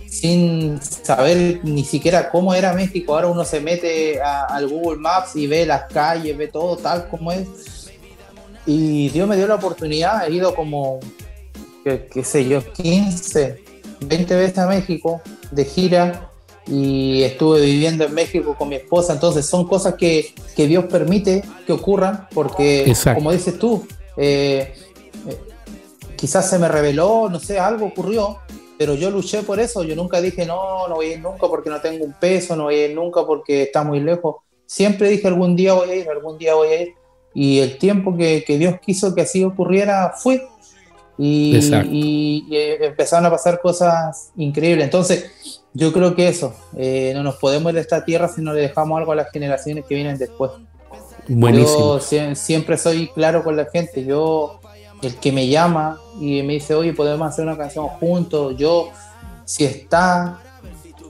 sin saber ni siquiera cómo era México. Ahora uno se mete a- al Google Maps y ve las calles, ve todo tal como es. Y Dios me dio la oportunidad, he ido como, qué, qué sé yo, 15, 20 veces a México de gira y estuve viviendo en México con mi esposa. Entonces son cosas que, que Dios permite que ocurran porque, Exacto. como dices tú, eh, eh, quizás se me reveló, no sé, algo ocurrió, pero yo luché por eso. Yo nunca dije, no, no voy a ir nunca porque no tengo un peso, no voy a ir nunca porque está muy lejos. Siempre dije, algún día voy a ir, algún día voy a ir. Y el tiempo que, que Dios quiso que así ocurriera fue. Y, y- y, eh, empezaron a pasar cosas increíbles. Entonces, yo creo que eso, eh, no nos podemos ir de esta tierra si no le dejamos algo a las generaciones que vienen después. Buenísimo. Yo sie- siempre soy claro con la gente. Yo, el que me llama y me dice, oye, podemos hacer una canción juntos. Yo, si está,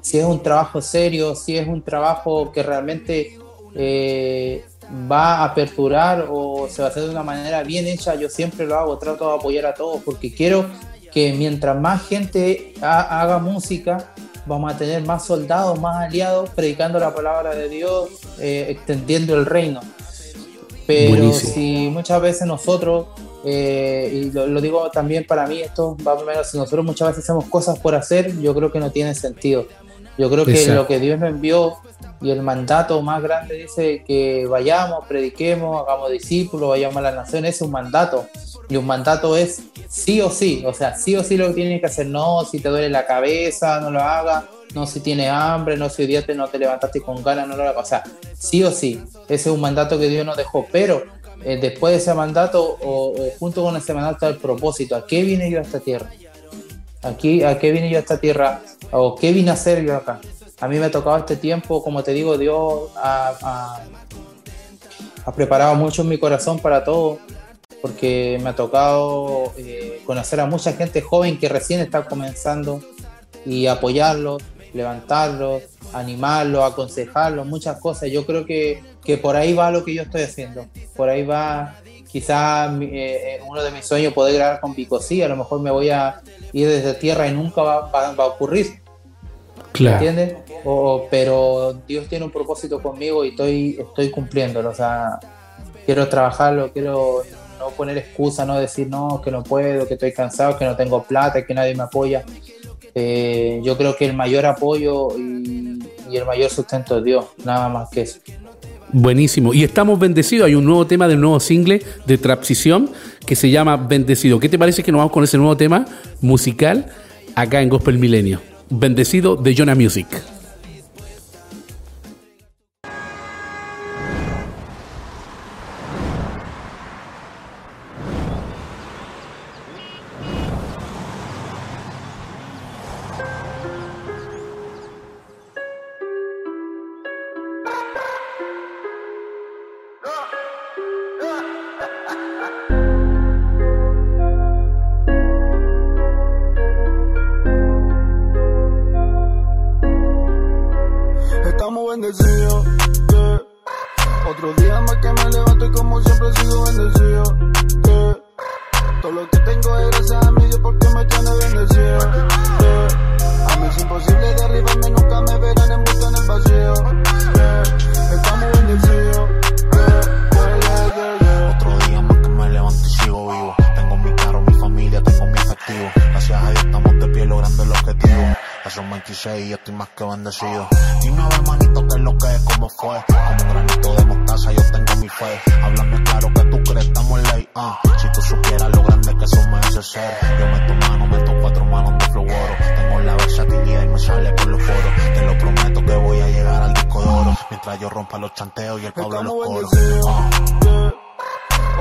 si es un trabajo serio, si es un trabajo que realmente eh, va a aperturar o se va a hacer de una manera bien hecha, yo siempre lo hago. Trato de apoyar a todos porque quiero que mientras más gente ha- haga música, vamos a tener más soldados, más aliados, predicando la palabra de Dios, eh, extendiendo el reino. Pero Buenísimo. si muchas veces nosotros, eh, y lo, lo digo también para mí, esto va primero, si nosotros muchas veces hacemos cosas por hacer, yo creo que no tiene sentido. Yo creo que Exacto. lo que Dios nos envió y el mandato más grande dice que vayamos, prediquemos, hagamos discípulos, vayamos a las naciones, es un mandato. Y un mandato es sí o sí, o sea, sí o sí lo que tienes que hacer, no si te duele la cabeza, no lo hagas, no si tienes hambre, no si hoy día te, no te levantaste con ganas, no lo hagas, o sea, sí o sí, ese es un mandato que Dios nos dejó, pero eh, después de ese mandato o, o junto con ese mandato el propósito, ¿a qué vine yo a esta tierra? Aquí, ¿A qué vine yo a esta tierra? ¿O qué vine a hacer yo acá? A mí me ha tocado este tiempo, como te digo, Dios ha, ha- ha preparado mucho mi corazón para todo, porque me ha tocado eh, conocer a mucha gente joven que recién está comenzando y apoyarlos, levantarlos, animarlos, aconsejarlos, muchas cosas. Yo creo que, que por ahí va lo que yo estoy haciendo, por ahí va quizá eh, eh, uno de mis sueños poder grabar con Picosí, a lo mejor me voy a ir desde tierra y nunca va, va- va a ocurrir, Claro. ¿entiendes? O- pero Dios tiene un propósito conmigo y estoy, estoy cumpliéndolo, o sea, quiero trabajarlo, quiero no poner excusa, no decir no, que no puedo, que estoy cansado, que no tengo plata, que nadie me apoya. Eh, yo creo que el mayor apoyo y, y el mayor sustento es Dios, nada más que eso. Buenísimo. Y estamos bendecidos. Hay un nuevo tema del nuevo single de Trapsición que se llama Bendecido. ¿Qué te parece que nos vamos con ese nuevo tema musical acá en Gospel Milenio? Bendecido de Jonah Music.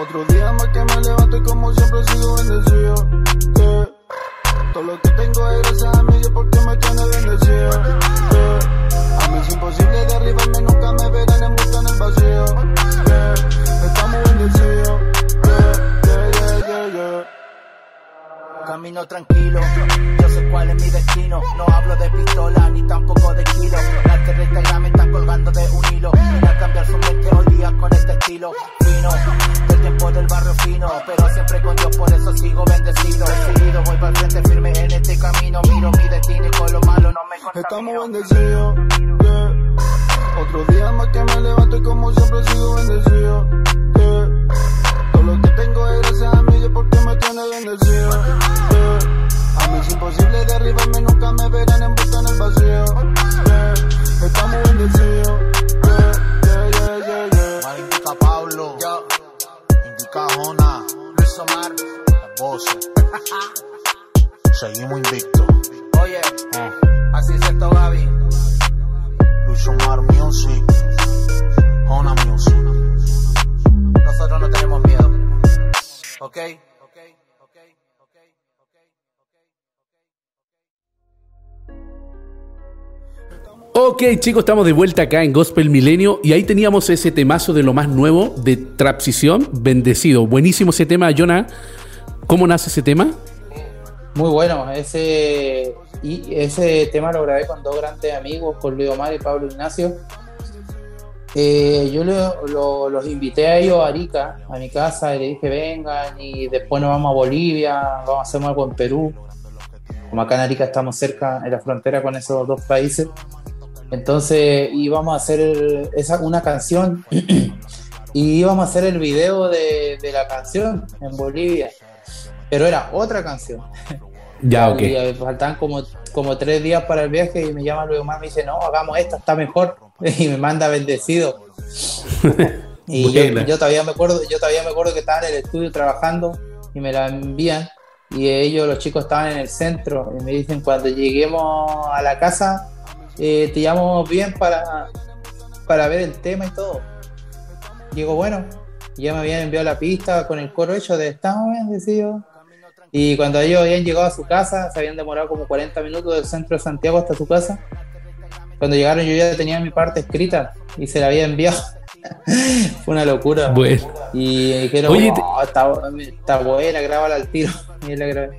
Otro día más que me levanto y como siempre sigo bendecido. Todo lo que tengo es gracias a mí, Dios porque me tiene bendecido. A mí es imposible derribarme, nunca me verán en busca en el vacío, Camino tranquilo, yo sé cuál es mi destino. No hablo de pistola ni tampoco de kilo. Las de Instagram me están colgando de un hilo. Para cambiar su mente hoy día con este estilo fino. Del tiempo del barrio fino, pero siempre con Dios, por eso sigo bendecido. Decidido, voy para frente firme en este camino. Miro mi destino y con lo malo no me Estamos bendecidos, yeah. Otro día más que me levanto y como siempre sigo bendecido, yeah. Lo que tengo es gracias a mí, Dios porque me tiene bendecido, yeah. A mí es imposible derribarme, nunca me verán en busca en el vacío, yeah. Estamos bendecidos, yeah, yeah, yeah, yeah, yeah. Indica Pablo, indica Jona, Luis Omar, las voces. Seguimos invictos. Oye, así es esto, Gaby. Luis Omar Music, Jona Music. Nosotros no tenemos miedo. ¿Ok? Ok, chicos, estamos de vuelta acá en Gospel Milenio y ahí teníamos ese temazo de lo más nuevo de Trapsición, Bendecido. Buenísimo ese tema, Jonah. ¿Cómo nace ese tema? Muy bueno, ese, y ese tema lo grabé con dos grandes amigos, con Luis Omar y Pablo Ignacio. Eh, yo lo- lo- los invité a ellos a Arica, a mi casa, y le dije vengan y después nos vamos a Bolivia, vamos a hacer algo en Perú. Como acá en Arica estamos cerca, en la frontera con esos dos países. Entonces íbamos a hacer esa, una canción y íbamos a hacer el video de, de la canción en Bolivia. Pero era otra canción. Ya, ok. Y, faltaban como, como tres días para el viaje y me llama Luis Omar y me dice, no, hagamos esta, está mejor. Y me manda bendecido. Y yo, yo todavía me acuerdo, yo todavía me acuerdo que estaba en el estudio trabajando y me la envían. Y ellos, los chicos, estaban en el centro y me dicen cuando lleguemos a la casa, eh, te llamamos bien para, para ver el tema y todo. Digo, bueno, ya me habían enviado la pista con el coro hecho de estamos bendecidos. Y cuando ellos habían llegado a su casa, se habían demorado como 40 minutos del centro de Santiago hasta su casa. Cuando llegaron yo ya tenía mi parte escrita y se la había enviado. Fue una locura. Bueno. Y dijeron, Oye, "Oh, está, está buena, grábala al tiro. Y la grabé.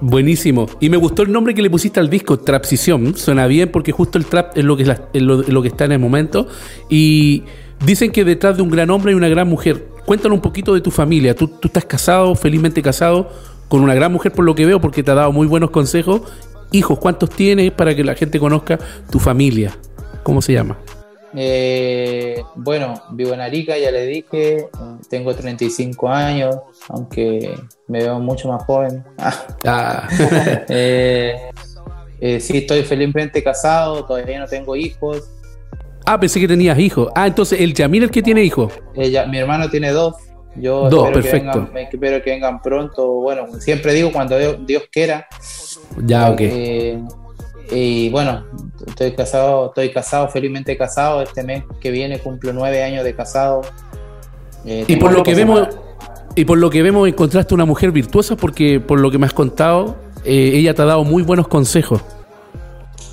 Buenísimo. Y me gustó el nombre que le pusiste al disco, Trapsición. Suena bien porque justo el trap es lo que, es la- es lo, es lo que está en el momento. Y dicen que detrás de un gran hombre hay una gran mujer. Cuéntanos un poquito de tu familia. Tú, tú estás casado, felizmente casado, con una gran mujer por lo que veo, porque te ha dado muy buenos consejos. Hijos, ¿cuántos tienes para que la gente conozca tu familia? ¿Cómo se llama? Eh, bueno, vivo en Arica, ya le dije, tengo 35 años, aunque me veo mucho más joven. Ah. Eh, eh, sí, estoy felizmente casado, todavía no tengo hijos. Ah, pensé que tenías hijos. Ah, entonces el Yamil es el que tiene hijos. Ella, mi hermano tiene dos. Yo Dos, espero, perfecto. Que vengan, espero que vengan pronto. Bueno, siempre digo cuando Dios, Dios quiera. Ya, ok. Eh, y bueno, estoy casado, estoy casado, felizmente casado. Este mes que viene cumplo nueve años de casado. Eh, Y por lo que vemos, y por lo que vemos encontraste una mujer virtuosa porque por lo que me has contado, eh, ella te ha dado muy buenos consejos.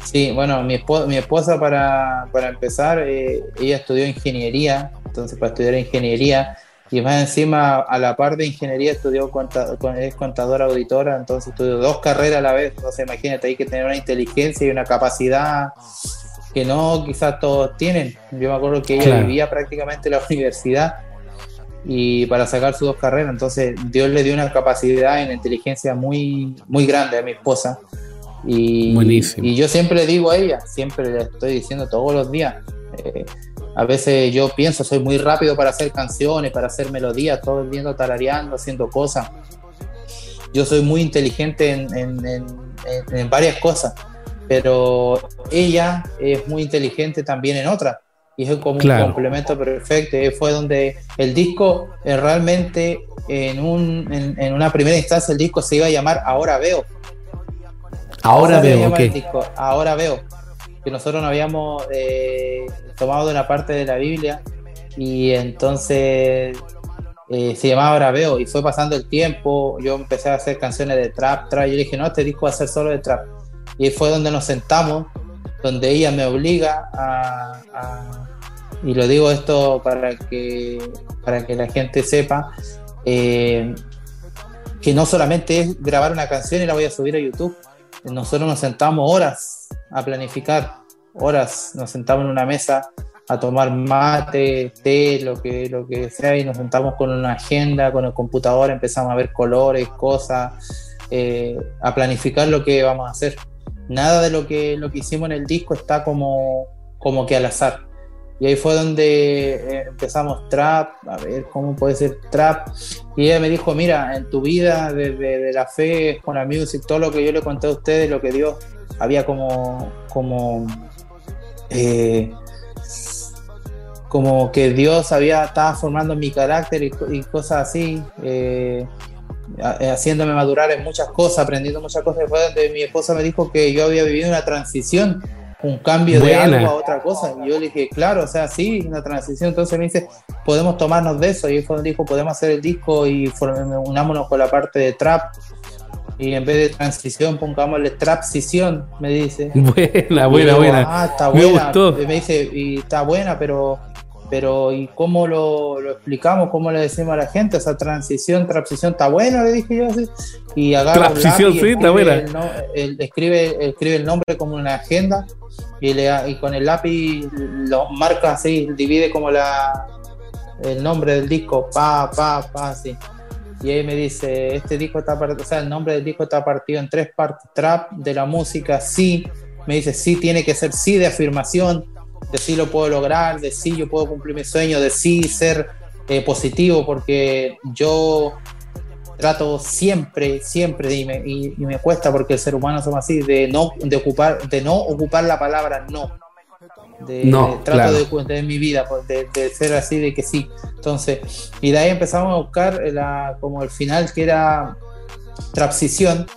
Sí, bueno, mi esposa, mi esposa para, para empezar, eh, ella estudió ingeniería, entonces para estudiar ingeniería, y más encima a la par de ingeniería estudió conta- es contadora auditora, entonces estudió dos carreras a la vez, entonces imagínate, hay que tener una inteligencia y una capacidad que no quizás todos tienen. Yo me acuerdo que ella vivía prácticamente en la universidad y para sacar sus dos carreras, entonces Dios le dio una capacidad y una inteligencia muy, muy grande a mi esposa. Y, Buenísimo. y yo siempre le digo a ella, siempre le estoy diciendo todos los días. eh, a veces yo pienso, soy muy rápido para hacer canciones, para hacer melodías, todo el día tarareando, haciendo cosas. Yo soy muy inteligente en, en- en- en- en varias cosas, pero ella es muy inteligente también en otras. Y es como Claro. un complemento perfecto. Fue donde el disco eh, realmente, en, un, en, en una primera instancia, el disco se iba a llamar Ahora Veo. Ahora veo, ok. Ahora veo. Que nosotros nos habíamos eh, tomado de una parte de la Biblia y entonces eh, se llamaba Ahora veo y fue pasando el tiempo. Yo empecé a hacer canciones de trap, trap. Yo le dije, no, este disco va a ser solo de trap. Y fue donde nos sentamos, donde ella me obliga a, a- y lo digo esto para que, para que la gente sepa, eh, que no solamente es grabar una canción y la voy a subir a YouTube. Nosotros nos sentamos horas a planificar, horas, nos sentamos en una mesa a tomar mate, té, lo que, lo que sea, y nos sentamos con una agenda, con el computador, empezamos a ver colores, cosas, eh, a planificar lo que vamos a hacer. Nada de lo que, lo que hicimos en el disco está como, como que al azar. Y ahí fue donde eh, empezamos trap, a ver cómo puede ser trap. Y ella me dijo, mira, en tu vida desde de la fe, con la music, todo lo que yo le conté a ustedes, lo que Dios había como, como, eh, como que Dios había, estaba formando mi carácter y, co- y cosas así, eh, ha- haciéndome madurar en muchas cosas, aprendiendo muchas cosas. Fue donde mi esposa me dijo que yo había vivido una transición, un cambio de algo a otra cosa. Y yo le dije, claro, o sea, sí, una transición. Entonces me dice, podemos tomarnos de eso. Y ahí fue donde dijo, podemos hacer el disco y unámonos con la parte de trap. Y en vez de transición, pongámosle trapsición, me dice. Buena, buena, buena. Ah, está Me buena. gustó. Me dice, y está buena, pero, pero ¿y cómo lo, lo explicamos? ¿Cómo le decimos a la gente? Esa transición, transición, está buena, le dije yo así. Y agarra Transición, lápiz, sí, está buena. el escribe, escribe el nombre como una agenda y, le, y con el lápiz lo marca así, divide como la el nombre del disco, pa, pa, pa, así. Y ahí me dice, este disco está partido, o sea, el nombre del disco está partido en tres partes. Trap de la música, sí. Me dice, sí, tiene que ser sí de afirmación, de sí lo puedo lograr, de sí yo puedo cumplir mi sueño, de sí ser eh, positivo, porque yo trato siempre, siempre, y me, y- y me cuesta porque el ser humano somos así, de no, de ocupar, de no ocupar la palabra no. De, No, de- trato claro. de, de mi vida, pues, de, de ser así, de que sí. Entonces, y de ahí empezamos a buscar la, como el final que era Trapsición.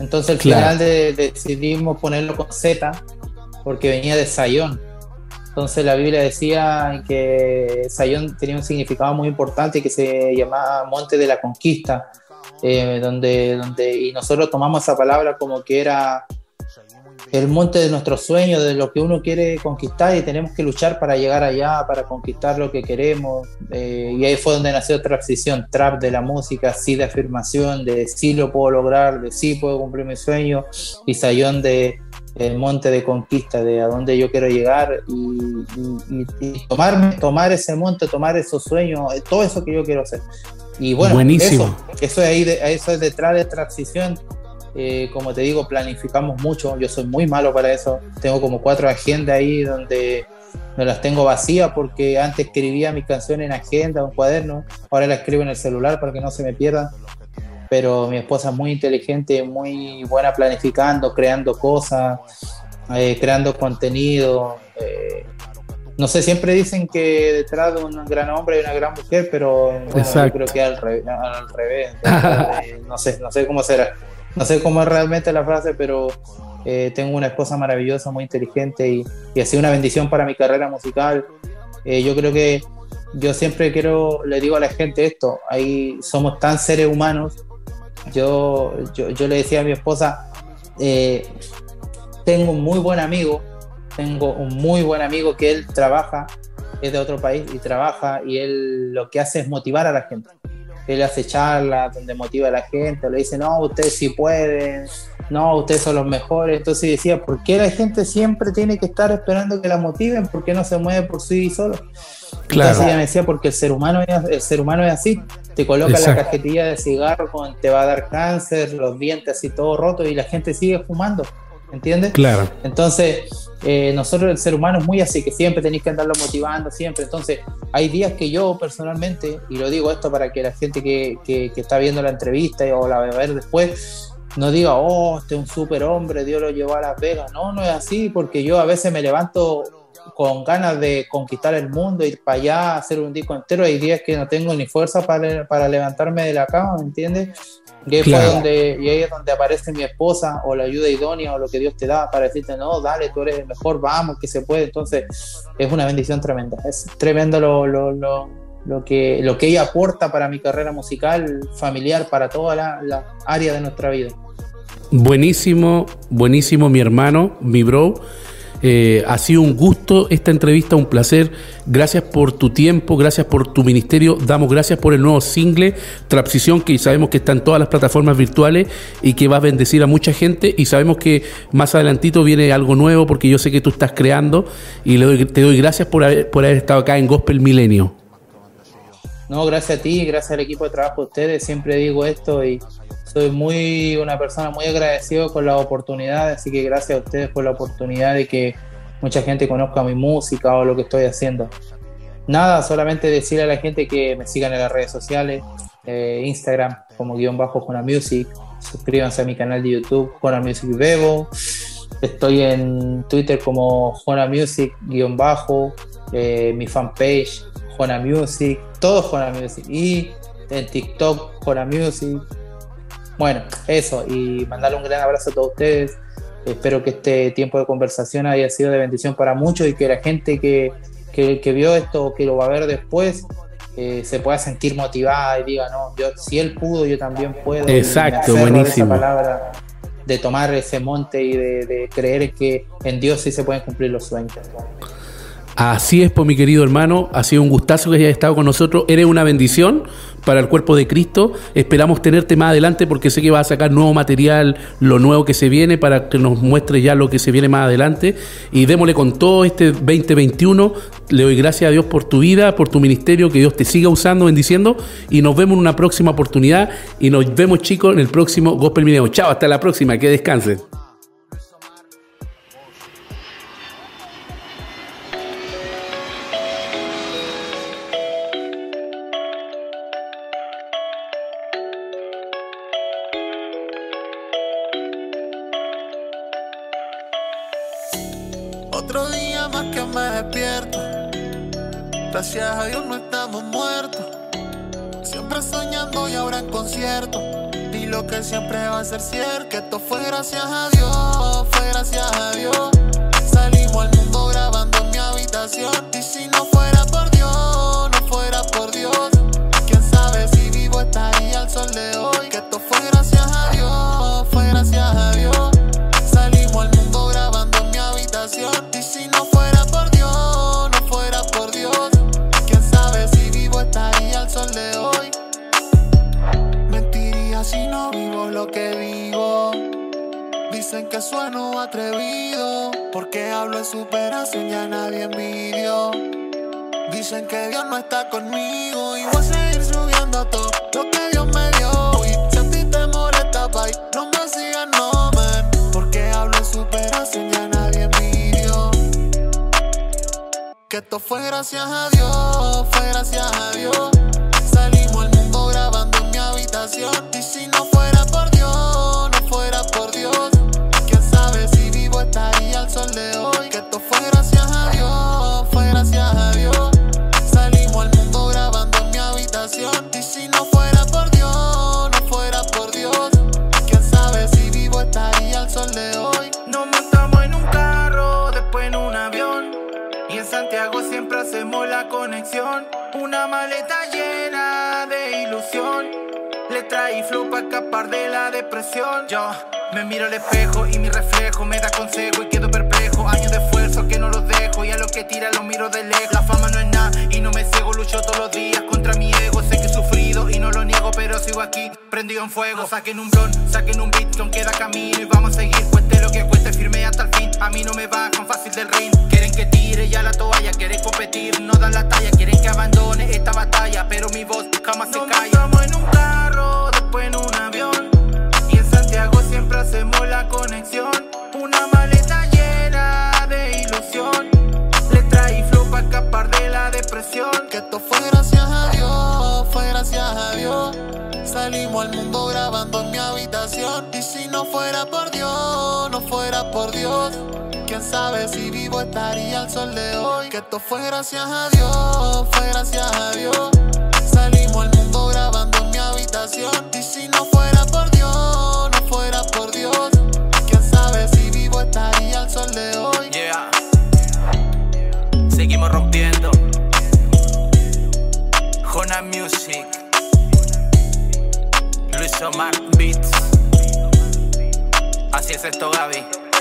Entonces, el Claro. final de, decidimos ponerlo con Z porque venía de Sayón. Entonces la Biblia decía que Sayón tenía un significado muy importante que se llamaba Monte de la Conquista, eh, donde, donde, y nosotros tomamos esa palabra como que era el monte de nuestros sueños, de lo que uno quiere conquistar y tenemos que luchar para llegar allá, para conquistar lo que queremos. eh, y ahí fue donde nació Trapsición, trap de la música, sí de afirmación, de sí lo puedo lograr, de sí puedo cumplir mi sueño, y Sayón de, el monte de conquista de a dónde yo quiero llegar y, y- y tomarme, tomar ese monte, tomar esos sueños, eh, todo eso que yo quiero hacer. Y bueno, Buenísimo. eso, eso, es ahí de- eso es detrás de transición. Eh, como te digo, planificamos mucho. Yo soy muy malo para eso. Tengo como cuatro agendas ahí donde me las tengo vacías porque antes escribía mis canciones en agenda, un cuaderno. Ahora las escribo en el celular para que no se me pierdan. Pero mi esposa es muy inteligente, muy buena planificando, creando cosas, eh, creando contenido. eh, no sé, siempre dicen que detrás de un gran hombre hay una gran mujer, pero bueno, yo creo que al, re- al revés. Eh, no sé, no sé cómo será. No sé cómo es realmente la frase, pero eh, tengo una esposa maravillosa, muy inteligente y, y ha sido una bendición para mi carrera musical. Eh, yo creo que yo siempre quiero, le digo a la gente esto, ahí somos tan seres humanos. Yo, yo, yo le decía a mi esposa, eh, tengo un muy buen amigo, tengo un muy buen amigo que él trabaja, es de otro país y trabaja y él lo que hace es motivar a la gente. Él hace charlas donde motiva a la gente, le dice, no, ustedes sí pueden, no, ustedes son los mejores. Entonces decía, ¿por qué la gente siempre tiene que estar esperando que la motiven? ¿Por qué no se mueve por sí solo? Claro. Entonces ella me decía, porque el ser humano es, el ser humano es así. Te coloca Exacto. la cajetilla de cigarro, con, te va a dar cáncer, los dientes así todo roto y la gente sigue fumando. ¿Entiendes? Claro. Entonces, eh, nosotros el ser humano es muy así, que siempre tenéis que andarlo motivando, siempre. Entonces, hay días que yo personalmente, y lo digo esto para que la gente que, que- que está viendo la entrevista o la va a ver después, no diga, oh, este es un super hombre, Dios lo llevó a Las Vegas. No, no es así, porque yo a veces me levanto con ganas de conquistar el mundo, ir para allá, hacer un disco entero. Hay días que no tengo ni fuerza para, para levantarme de la cama, ¿me entiendes? Y ahí, Claro. donde, y ahí es donde aparece mi esposa o la ayuda idónea o lo que Dios te da para decirte, no, dale, tú eres el mejor, vamos, que se puede. Entonces, es una bendición tremenda. Es tremendo lo, lo, lo, lo que, lo que ella aporta para mi carrera musical, familiar, para toda la, la área de nuestra vida. Buenísimo, buenísimo, mi hermano, mi bro. Eh, ha sido un gusto esta entrevista, un placer. Gracias por tu tiempo, gracias por tu ministerio. Damos gracias por el nuevo single, Transición, que sabemos que está en todas las plataformas virtuales y que va a bendecir a mucha gente. Y sabemos que más adelantito viene algo nuevo porque yo sé que tú estás creando. Y le doy- te doy gracias por haber, por haber estado acá en Gospel Milenio. No, gracias a ti, gracias al equipo de trabajo de ustedes. Siempre digo esto y soy muy una persona muy agradecido con la oportunidad, así que gracias a ustedes por la oportunidad de que mucha gente conozca mi música o lo que estoy haciendo. Nada, solamente decirle a la gente que me sigan en las redes sociales, eh, Instagram como guion bajo Jona Music, suscríbanse a mi canal de YouTube Jona Music Bebo, estoy en Twitter como Jona Music guion bajo, eh, mi fanpage Jona Music, todo Jona Music y en TikTok Jona Music. Bueno, eso, y mandarle un gran abrazo a todos ustedes. Espero que este tiempo de conversación haya sido de bendición para muchos y que la gente que, que, que vio esto o que lo va a ver después eh, se pueda sentir motivada y diga, no, yo si él pudo, yo también puedo. Exacto, buenísimo. Esa palabra de tomar ese monte y de, de creer que en Dios sí se pueden cumplir los sueños. Así es, pues mi querido hermano, ha sido un gustazo que hayas estado con nosotros. Eres una bendición para el cuerpo de Cristo. Esperamos tenerte más adelante porque sé que vas a sacar nuevo material, lo nuevo que se viene, para que nos muestre ya lo que se viene más adelante. Y démosle con todo este 2021. Le doy gracias a Dios por tu vida, por tu ministerio, que Dios te siga usando, bendiciendo. Y nos vemos en una próxima oportunidad. Y nos vemos, chicos, en el próximo Gospel Mineo. Chao, hasta la próxima. Que descansen. Una maleta llena de ilusión. Letra y flow para escapar de la depresión. Yo me miro al espejo y mi reflejo me da consejo y quedo perplejo. Años de esfuerzo que no los dejo y a lo que tira lo miro de lejos. La fama no es nada y no me ciego, lucho todos los días contra mi pero sigo aquí prendido en fuego. Saquen un blon, saquen un beat, que aún queda camino y vamos a seguir. Cueste lo que cueste, firme hasta el fin. A mí no me bajan fácil del ring. Quieren que tire ya la toalla, quieren competir, no dan la talla. Quieren que abandone esta batalla, pero mi voz jamás se calla. Estamos en un carro, después en un avión. Y en Santiago siempre hacemos la conexión. Una Salimos al mundo grabando en mi habitación. Y si no fuera por Dios, no fuera por Dios. Quién sabe si vivo estaría al sol de hoy. Que esto fue gracias a Dios, fue gracias a Dios. Salimos al mundo grabando en mi habitación. Y si no fuera por Dios, no fuera por Dios. Quién sabe si vivo estaría al sol de hoy. Yeah. Seguimos rompiendo. Jona Music. Luis Omar Beats. Así es esto, Gaby.